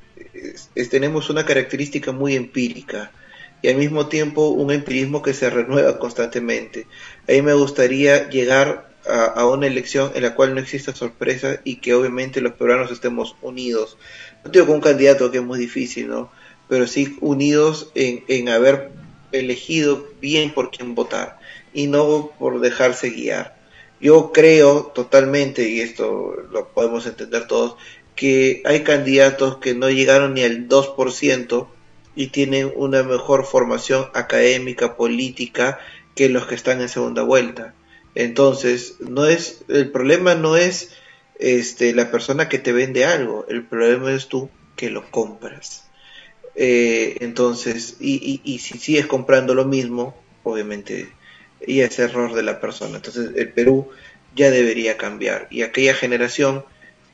tenemos una característica muy empírica y al mismo tiempo un empirismo que se renueva constantemente. A mí me gustaría llegar a, a, una elección en la cual no exista sorpresa y que obviamente los peruanos estemos unidos. No digo con un candidato que es muy difícil, ¿no? Pero sí unidos en, en haber elegido bien por quién votar y no por dejarse guiar. Yo creo totalmente, y esto lo podemos entender todos, que hay candidatos que no llegaron ni al 2% y tienen una mejor formación académica, política, que los que están en segunda vuelta. Entonces, no es, el problema no es este, la persona que te vende algo, el problema es tú que lo compras. Eh, entonces, y, y, si sigues comprando lo mismo, obviamente, y es error de la persona. Entonces, el Perú ya debería cambiar. Y aquella generación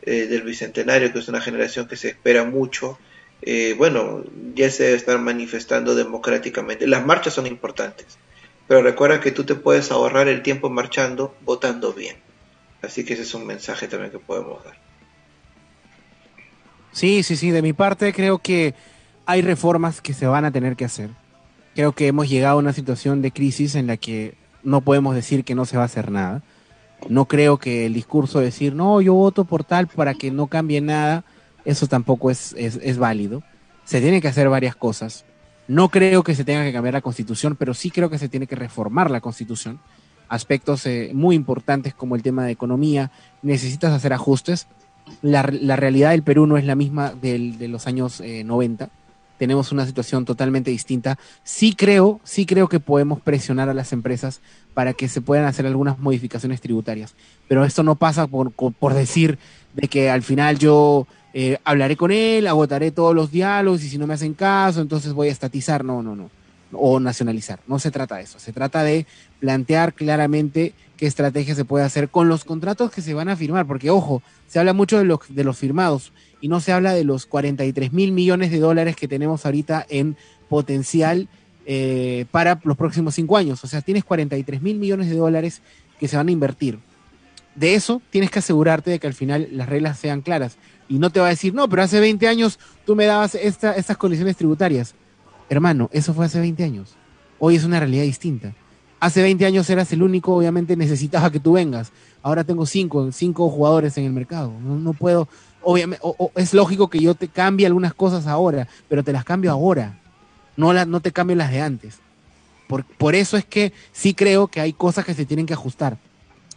eh, del Bicentenario, que es una generación que se espera mucho, eh, bueno, ya se debe estar manifestando democráticamente. Las marchas son importantes, pero recuerda que tú te puedes ahorrar el tiempo marchando votando bien. Así que ese es un mensaje también que podemos dar. Sí, sí, sí, de mi parte creo que hay reformas que se van a tener que hacer. Creo que hemos llegado a una situación de crisis en la que no podemos decir que no se va a hacer nada. No creo que el discurso de decir, no, yo voto por tal para que no cambie nada, eso tampoco es, es, válido. Se tienen que hacer varias cosas. No creo que se tenga que cambiar la constitución, pero sí creo que se tiene que reformar la constitución. Aspectos eh, muy importantes como el tema de economía, necesitas hacer ajustes. La, realidad del Perú no es la misma del, de los años 90. Tenemos una situación totalmente distinta. Sí creo, sí creo que podemos presionar a las empresas para que se puedan hacer algunas modificaciones tributarias. Pero esto no pasa por, por decir de que al final yo eh, hablaré con él, agotaré todos los diálogos y si no me hacen caso, entonces voy a estatizar. No, no, no. O nacionalizar. No se trata de eso. Se trata de plantear claramente qué estrategia se puede hacer con los contratos que se van a firmar. Porque, ojo, se habla mucho de los, de los firmados y no se habla de los 43 mil millones de dólares que tenemos ahorita en potencial eh, para los próximos cinco años. O sea, tienes 43 mil millones de dólares que se van a invertir. De eso tienes que asegurarte de que al final las reglas sean claras y no te va a decir, no, pero hace 20 años tú me dabas estas condiciones tributarias. Hermano, eso fue hace 20 años. Hoy es una realidad distinta. Hace 20 años eras el único, obviamente necesitaba que tú vengas. Ahora tengo cinco, cinco jugadores en el mercado. No, puedo, obviamente, es lógico que yo te cambie algunas cosas ahora, pero te las cambio ahora. No, la, no te cambio las de antes. Por, por, eso es que sí creo que hay cosas que se tienen que ajustar.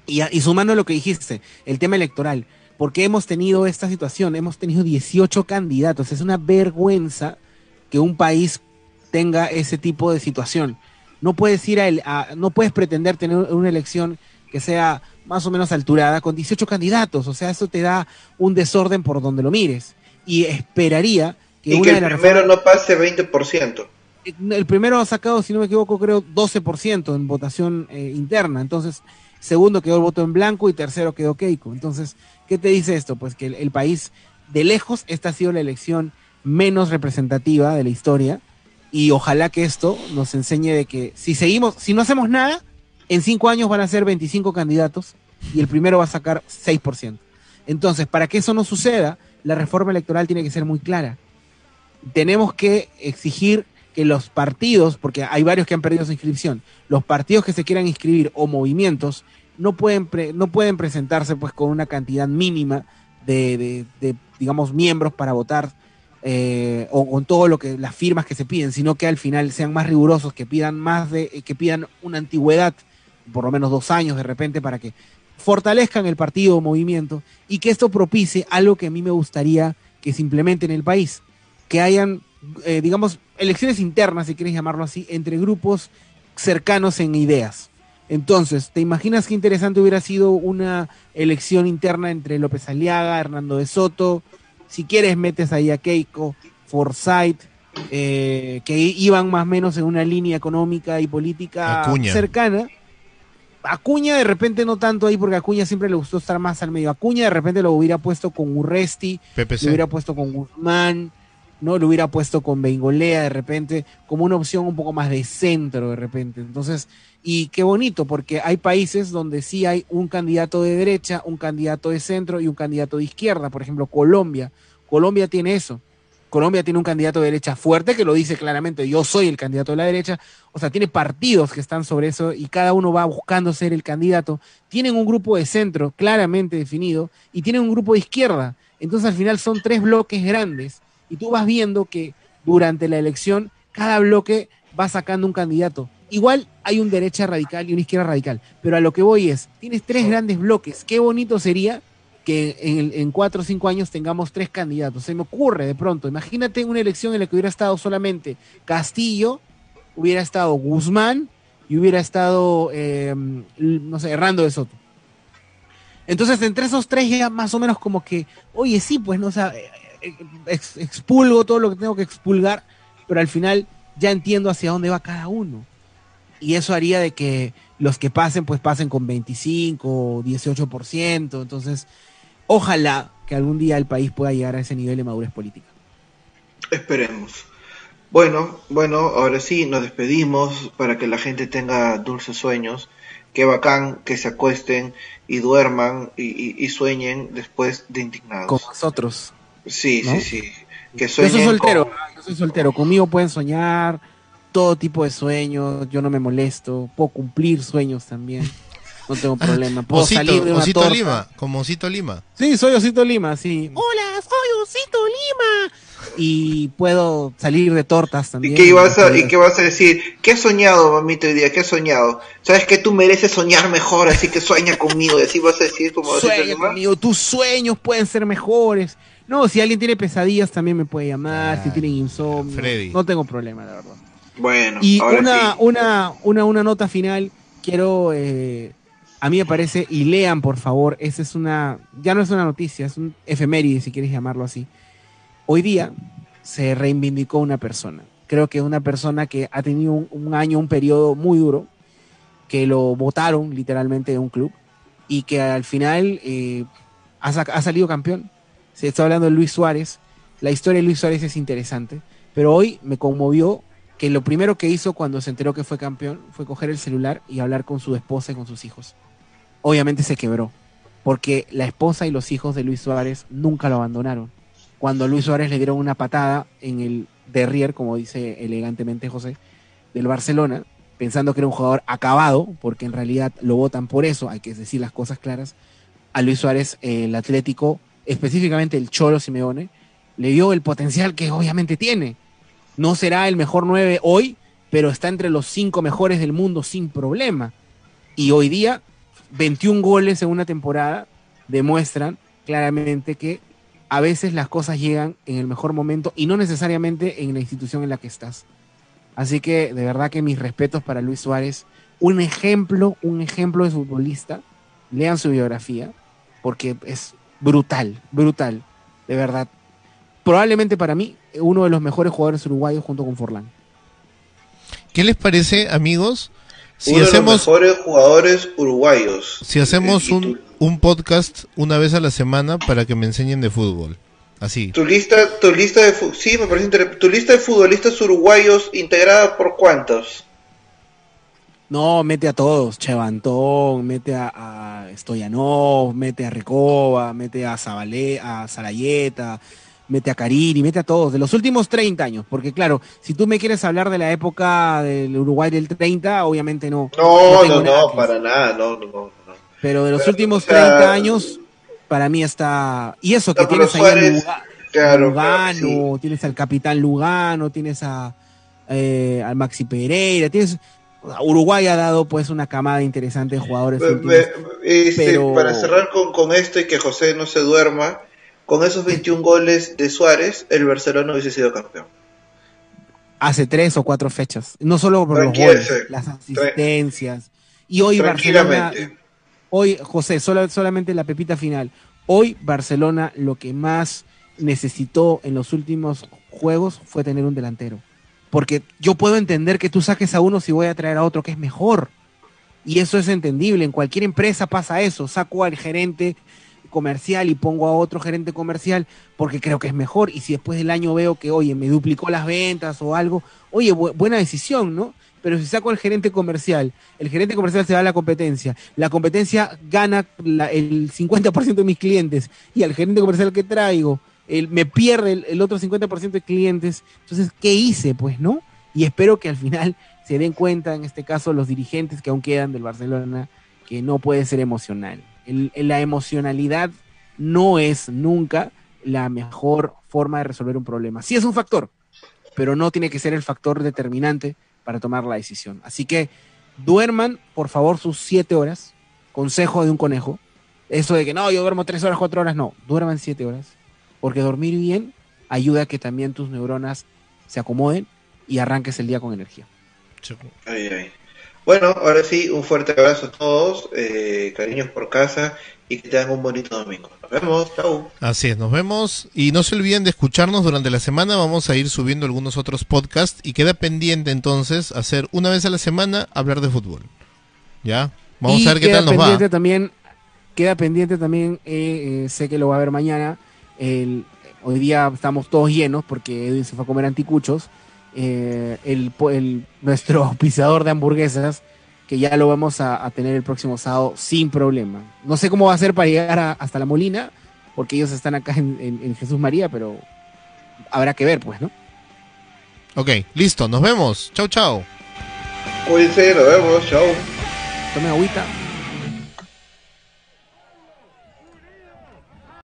Y, y sumando lo que dijiste, el tema electoral porque hemos tenido esta situación, hemos tenido 18 candidatos, es una vergüenza que un país tenga ese tipo de situación. No puedes ir a, no puedes pretender tener una elección que sea más o menos alturada con 18 candidatos, o sea, eso te da un desorden por donde lo mires. Y esperaría que, una el primero no pase 20%. El primero ha sacado, si no me equivoco, creo 12% en votación eh, interna. Entonces, segundo quedó el voto en blanco y tercero quedó Keiko. Entonces, ¿qué te dice esto? Pues que el, país, de lejos, esta ha sido la elección menos representativa de la historia y ojalá que esto nos enseñe de que si seguimos, si no hacemos nada, en cinco años van a ser 25 candidatos y el primero va a sacar 6%. Entonces, para que eso no suceda, la reforma electoral tiene que ser muy clara. Tenemos que exigir que los partidos, porque hay varios que han perdido su inscripción, los partidos que se quieran inscribir o movimientos no pueden, no pueden presentarse pues con una cantidad mínima de, digamos, miembros para votar eh, o con todo lo que las firmas que se piden, sino que al final sean más rigurosos, que pidan más de, que pidan una antigüedad, por lo menos dos años de repente, para que fortalezcan el partido o movimiento y que esto propicie algo que a mí me gustaría que se implemente en el país, que hayan, eh, digamos, elecciones internas, si quieres llamarlo así, entre grupos cercanos en ideas. Entonces, ¿te imaginas qué interesante hubiera sido una elección interna entre López Aliaga, Hernando de Soto? Si quieres, metes ahí a Keiko, Forsyth, eh, que iban más o menos en una línea económica y política cercana. Acuña de repente no tanto ahí porque a Acuña siempre le gustó estar más al medio. Acuña de repente lo hubiera puesto con Urresti, lo hubiera puesto con Guzmán, ¿no? Lo hubiera puesto con Bengolea de repente, como una opción un poco más de centro de repente. Entonces, y qué bonito, porque hay países donde sí hay un candidato de derecha, un candidato de centro y un candidato de izquierda. Por ejemplo, Colombia. Colombia tiene eso. Colombia tiene un candidato de derecha fuerte que lo dice claramente, yo soy el candidato de la derecha, o sea, tiene partidos que están sobre eso y cada uno va buscando ser el candidato, tienen un grupo de centro claramente definido y tienen un grupo de izquierda, entonces al final son tres bloques grandes y tú vas viendo que durante la elección cada bloque va sacando un candidato. Igual hay un derecha radical y una izquierda radical, pero a lo que voy es, tienes tres grandes bloques. Qué bonito sería que en, cuatro o cinco años tengamos tres candidatos. Se me ocurre de pronto, imagínate una elección en la que hubiera estado solamente Castillo, hubiera estado Guzmán y hubiera estado, em, no sé, Hernando de Soto. Entonces, entre esos tres ya más o menos como que, oye, sí, pues no, o expulgo todo lo que tengo que expulgar, pero al final ya entiendo hacia dónde va cada uno y eso haría de que los que pasen, pues pasen con 25 o 18%. Entonces, ojalá que algún día el país pueda llegar a ese nivel de madurez política. Esperemos. Bueno, bueno, ahora sí, nos despedimos para que la gente tenga dulces sueños. Qué bacán que se acuesten y duerman y, sueñen después de indignados. Con nosotros. Sí, sí, sí. Que yo soy soltero, yo soy soltero. Conmigo pueden soñar todo tipo de sueños, yo no me molesto, puedo cumplir sueños también. No tengo problema. Puedo salir de una Osito Lima, como Osito Lima. Sí, soy Osito Lima, sí. Hola, soy Osito Lima. Y puedo salir de tortas también. ¿Y qué, ibas a, ¿Y qué vas a decir? ¿Qué has soñado, mamita, hoy día? ¿Qué has soñado? Sabes que tú mereces soñar mejor, así que sueña conmigo. Y así vas a decir como Sueña conmigo, tus sueños pueden ser mejores. No, si alguien tiene pesadillas también me puede llamar, si tienen insomnio. Freddy. No tengo problema, la verdad. Bueno, y una, una, una, una nota final, quiero, eh, a mí me parece, y lean por favor, esa es una, ya no es una noticia, es un efeméride si quieres llamarlo así. Hoy día se reivindicó una persona. Creo que una persona que ha tenido un, año, un periodo muy duro, que lo votaron literalmente de un club y que al final eh, ha, ha, salido campeón. Se está hablando de Luis Suárez. La historia de Luis Suárez es interesante, pero hoy me conmovió que lo primero que hizo cuando se enteró que fue campeón fue coger el celular y hablar con su esposa y con sus hijos. Obviamente se quebró, porque la esposa y los hijos de Luis Suárez nunca lo abandonaron. Cuando Luis Suárez le dieron una patada en el derrier, como dice elegantemente José, del Barcelona, pensando que era un jugador acabado, porque en realidad lo votan por eso, hay que decir las cosas claras, a Luis Suárez el Atlético, específicamente el Cholo Simeone, le dio el potencial que obviamente tiene no será el mejor 9 hoy, pero está entre los 5 mejores del mundo sin problema. Y hoy día, 21 goles en una temporada demuestran claramente que a veces las cosas llegan en el mejor momento y no necesariamente en la institución en la que estás. Así que de verdad que mis respetos para Luis Suárez. Un ejemplo, un ejemplo de futbolista. Lean su biografía porque es brutal, brutal, de verdad probablemente para mí uno de los mejores jugadores uruguayos junto con Forlán. ¿Qué les parece, amigos? Si uno hacemos, de los mejores jugadores uruguayos. Si hacemos un, un, podcast una vez a la semana para que me enseñen de fútbol. Así. Tu lista, tu lista de sí, me parece Tu lista de futbolistas uruguayos integrada por cuántos? No, mete a todos, Chevantón, mete a, a Stoyanov, mete a Recoba, mete a Zabalé, a Sarayeta, mete a Carini, mete a todos, de los últimos 30 años, porque claro, si tú me quieres hablar de la época del Uruguay del 30, obviamente no. No, no, no, para nada, no, no, no. Pero de los últimos 30 años, para mí está... Y eso que tienes ahí a Lugano, tienes al capitán Lugano, tienes a, eh, al Maxi Pereira, tienes... Uruguay ha dado pues una camada interesante de jugadores. Este, para cerrar con, con esto y que José no se duerma, con esos 21 goles de Suárez, el Barcelona hubiese sido campeón. Hace tres o cuatro fechas. No solo por los goles, las asistencias. Y hoy Barcelona. Hoy, José, solamente la pepita final. Hoy Barcelona lo que más necesitó en los últimos juegos fue tener un delantero. Porque yo puedo entender que tú saques a uno si voy a traer a otro que es mejor. Y eso es entendible. En cualquier empresa pasa eso. Saco al gerente comercial y pongo a otro gerente comercial porque creo que es mejor. Y si después del año veo que, oye, me duplicó las ventas o algo, oye, buena decisión, ¿no? Pero si saco al gerente comercial, el gerente comercial se va a la competencia, la competencia gana el 50% de mis clientes y al gerente comercial que traigo el, me pierde el, otro 50% de clientes, entonces, ¿qué hice? Pues, ¿no? Y espero que al final se den cuenta, en este caso, los dirigentes que aún quedan del Barcelona, que no puede ser emocional la emocionalidad no es nunca la mejor forma de resolver un problema. Sí es un factor, pero no tiene que ser el factor determinante para tomar la decisión. Así que duerman, por favor, sus siete horas. Consejo de un conejo. Eso de que no, yo duermo tres horas, cuatro horas, no. Duerman siete horas. Porque dormir bien ayuda a que también tus neuronas se acomoden y arranques el día con energía. Bueno, ahora sí, un fuerte abrazo a todos, eh, cariños por casa y que tengan un bonito domingo. Nos vemos, chau. Así es, nos vemos y no se olviden de escucharnos durante la semana, vamos a ir subiendo algunos otros podcasts y queda pendiente entonces hacer una vez a la semana hablar de fútbol. ¿Ya? Vamos a ver qué tal nos va. También, queda pendiente también, eh, eh, sé que lo va a ver mañana, el, hoy día estamos todos llenos porque Edwin se fue a comer anticuchos eh, el, nuestro pisador de hamburguesas, que ya lo vamos a, tener el próximo sábado sin problema. No sé cómo va a ser para llegar hasta la Molina, porque ellos están acá en, en Jesús María, pero habrá que ver, pues, ¿no? Ok, listo, nos vemos. Chau, chau. Cuídense, nos vemos, chau. Tome agüita.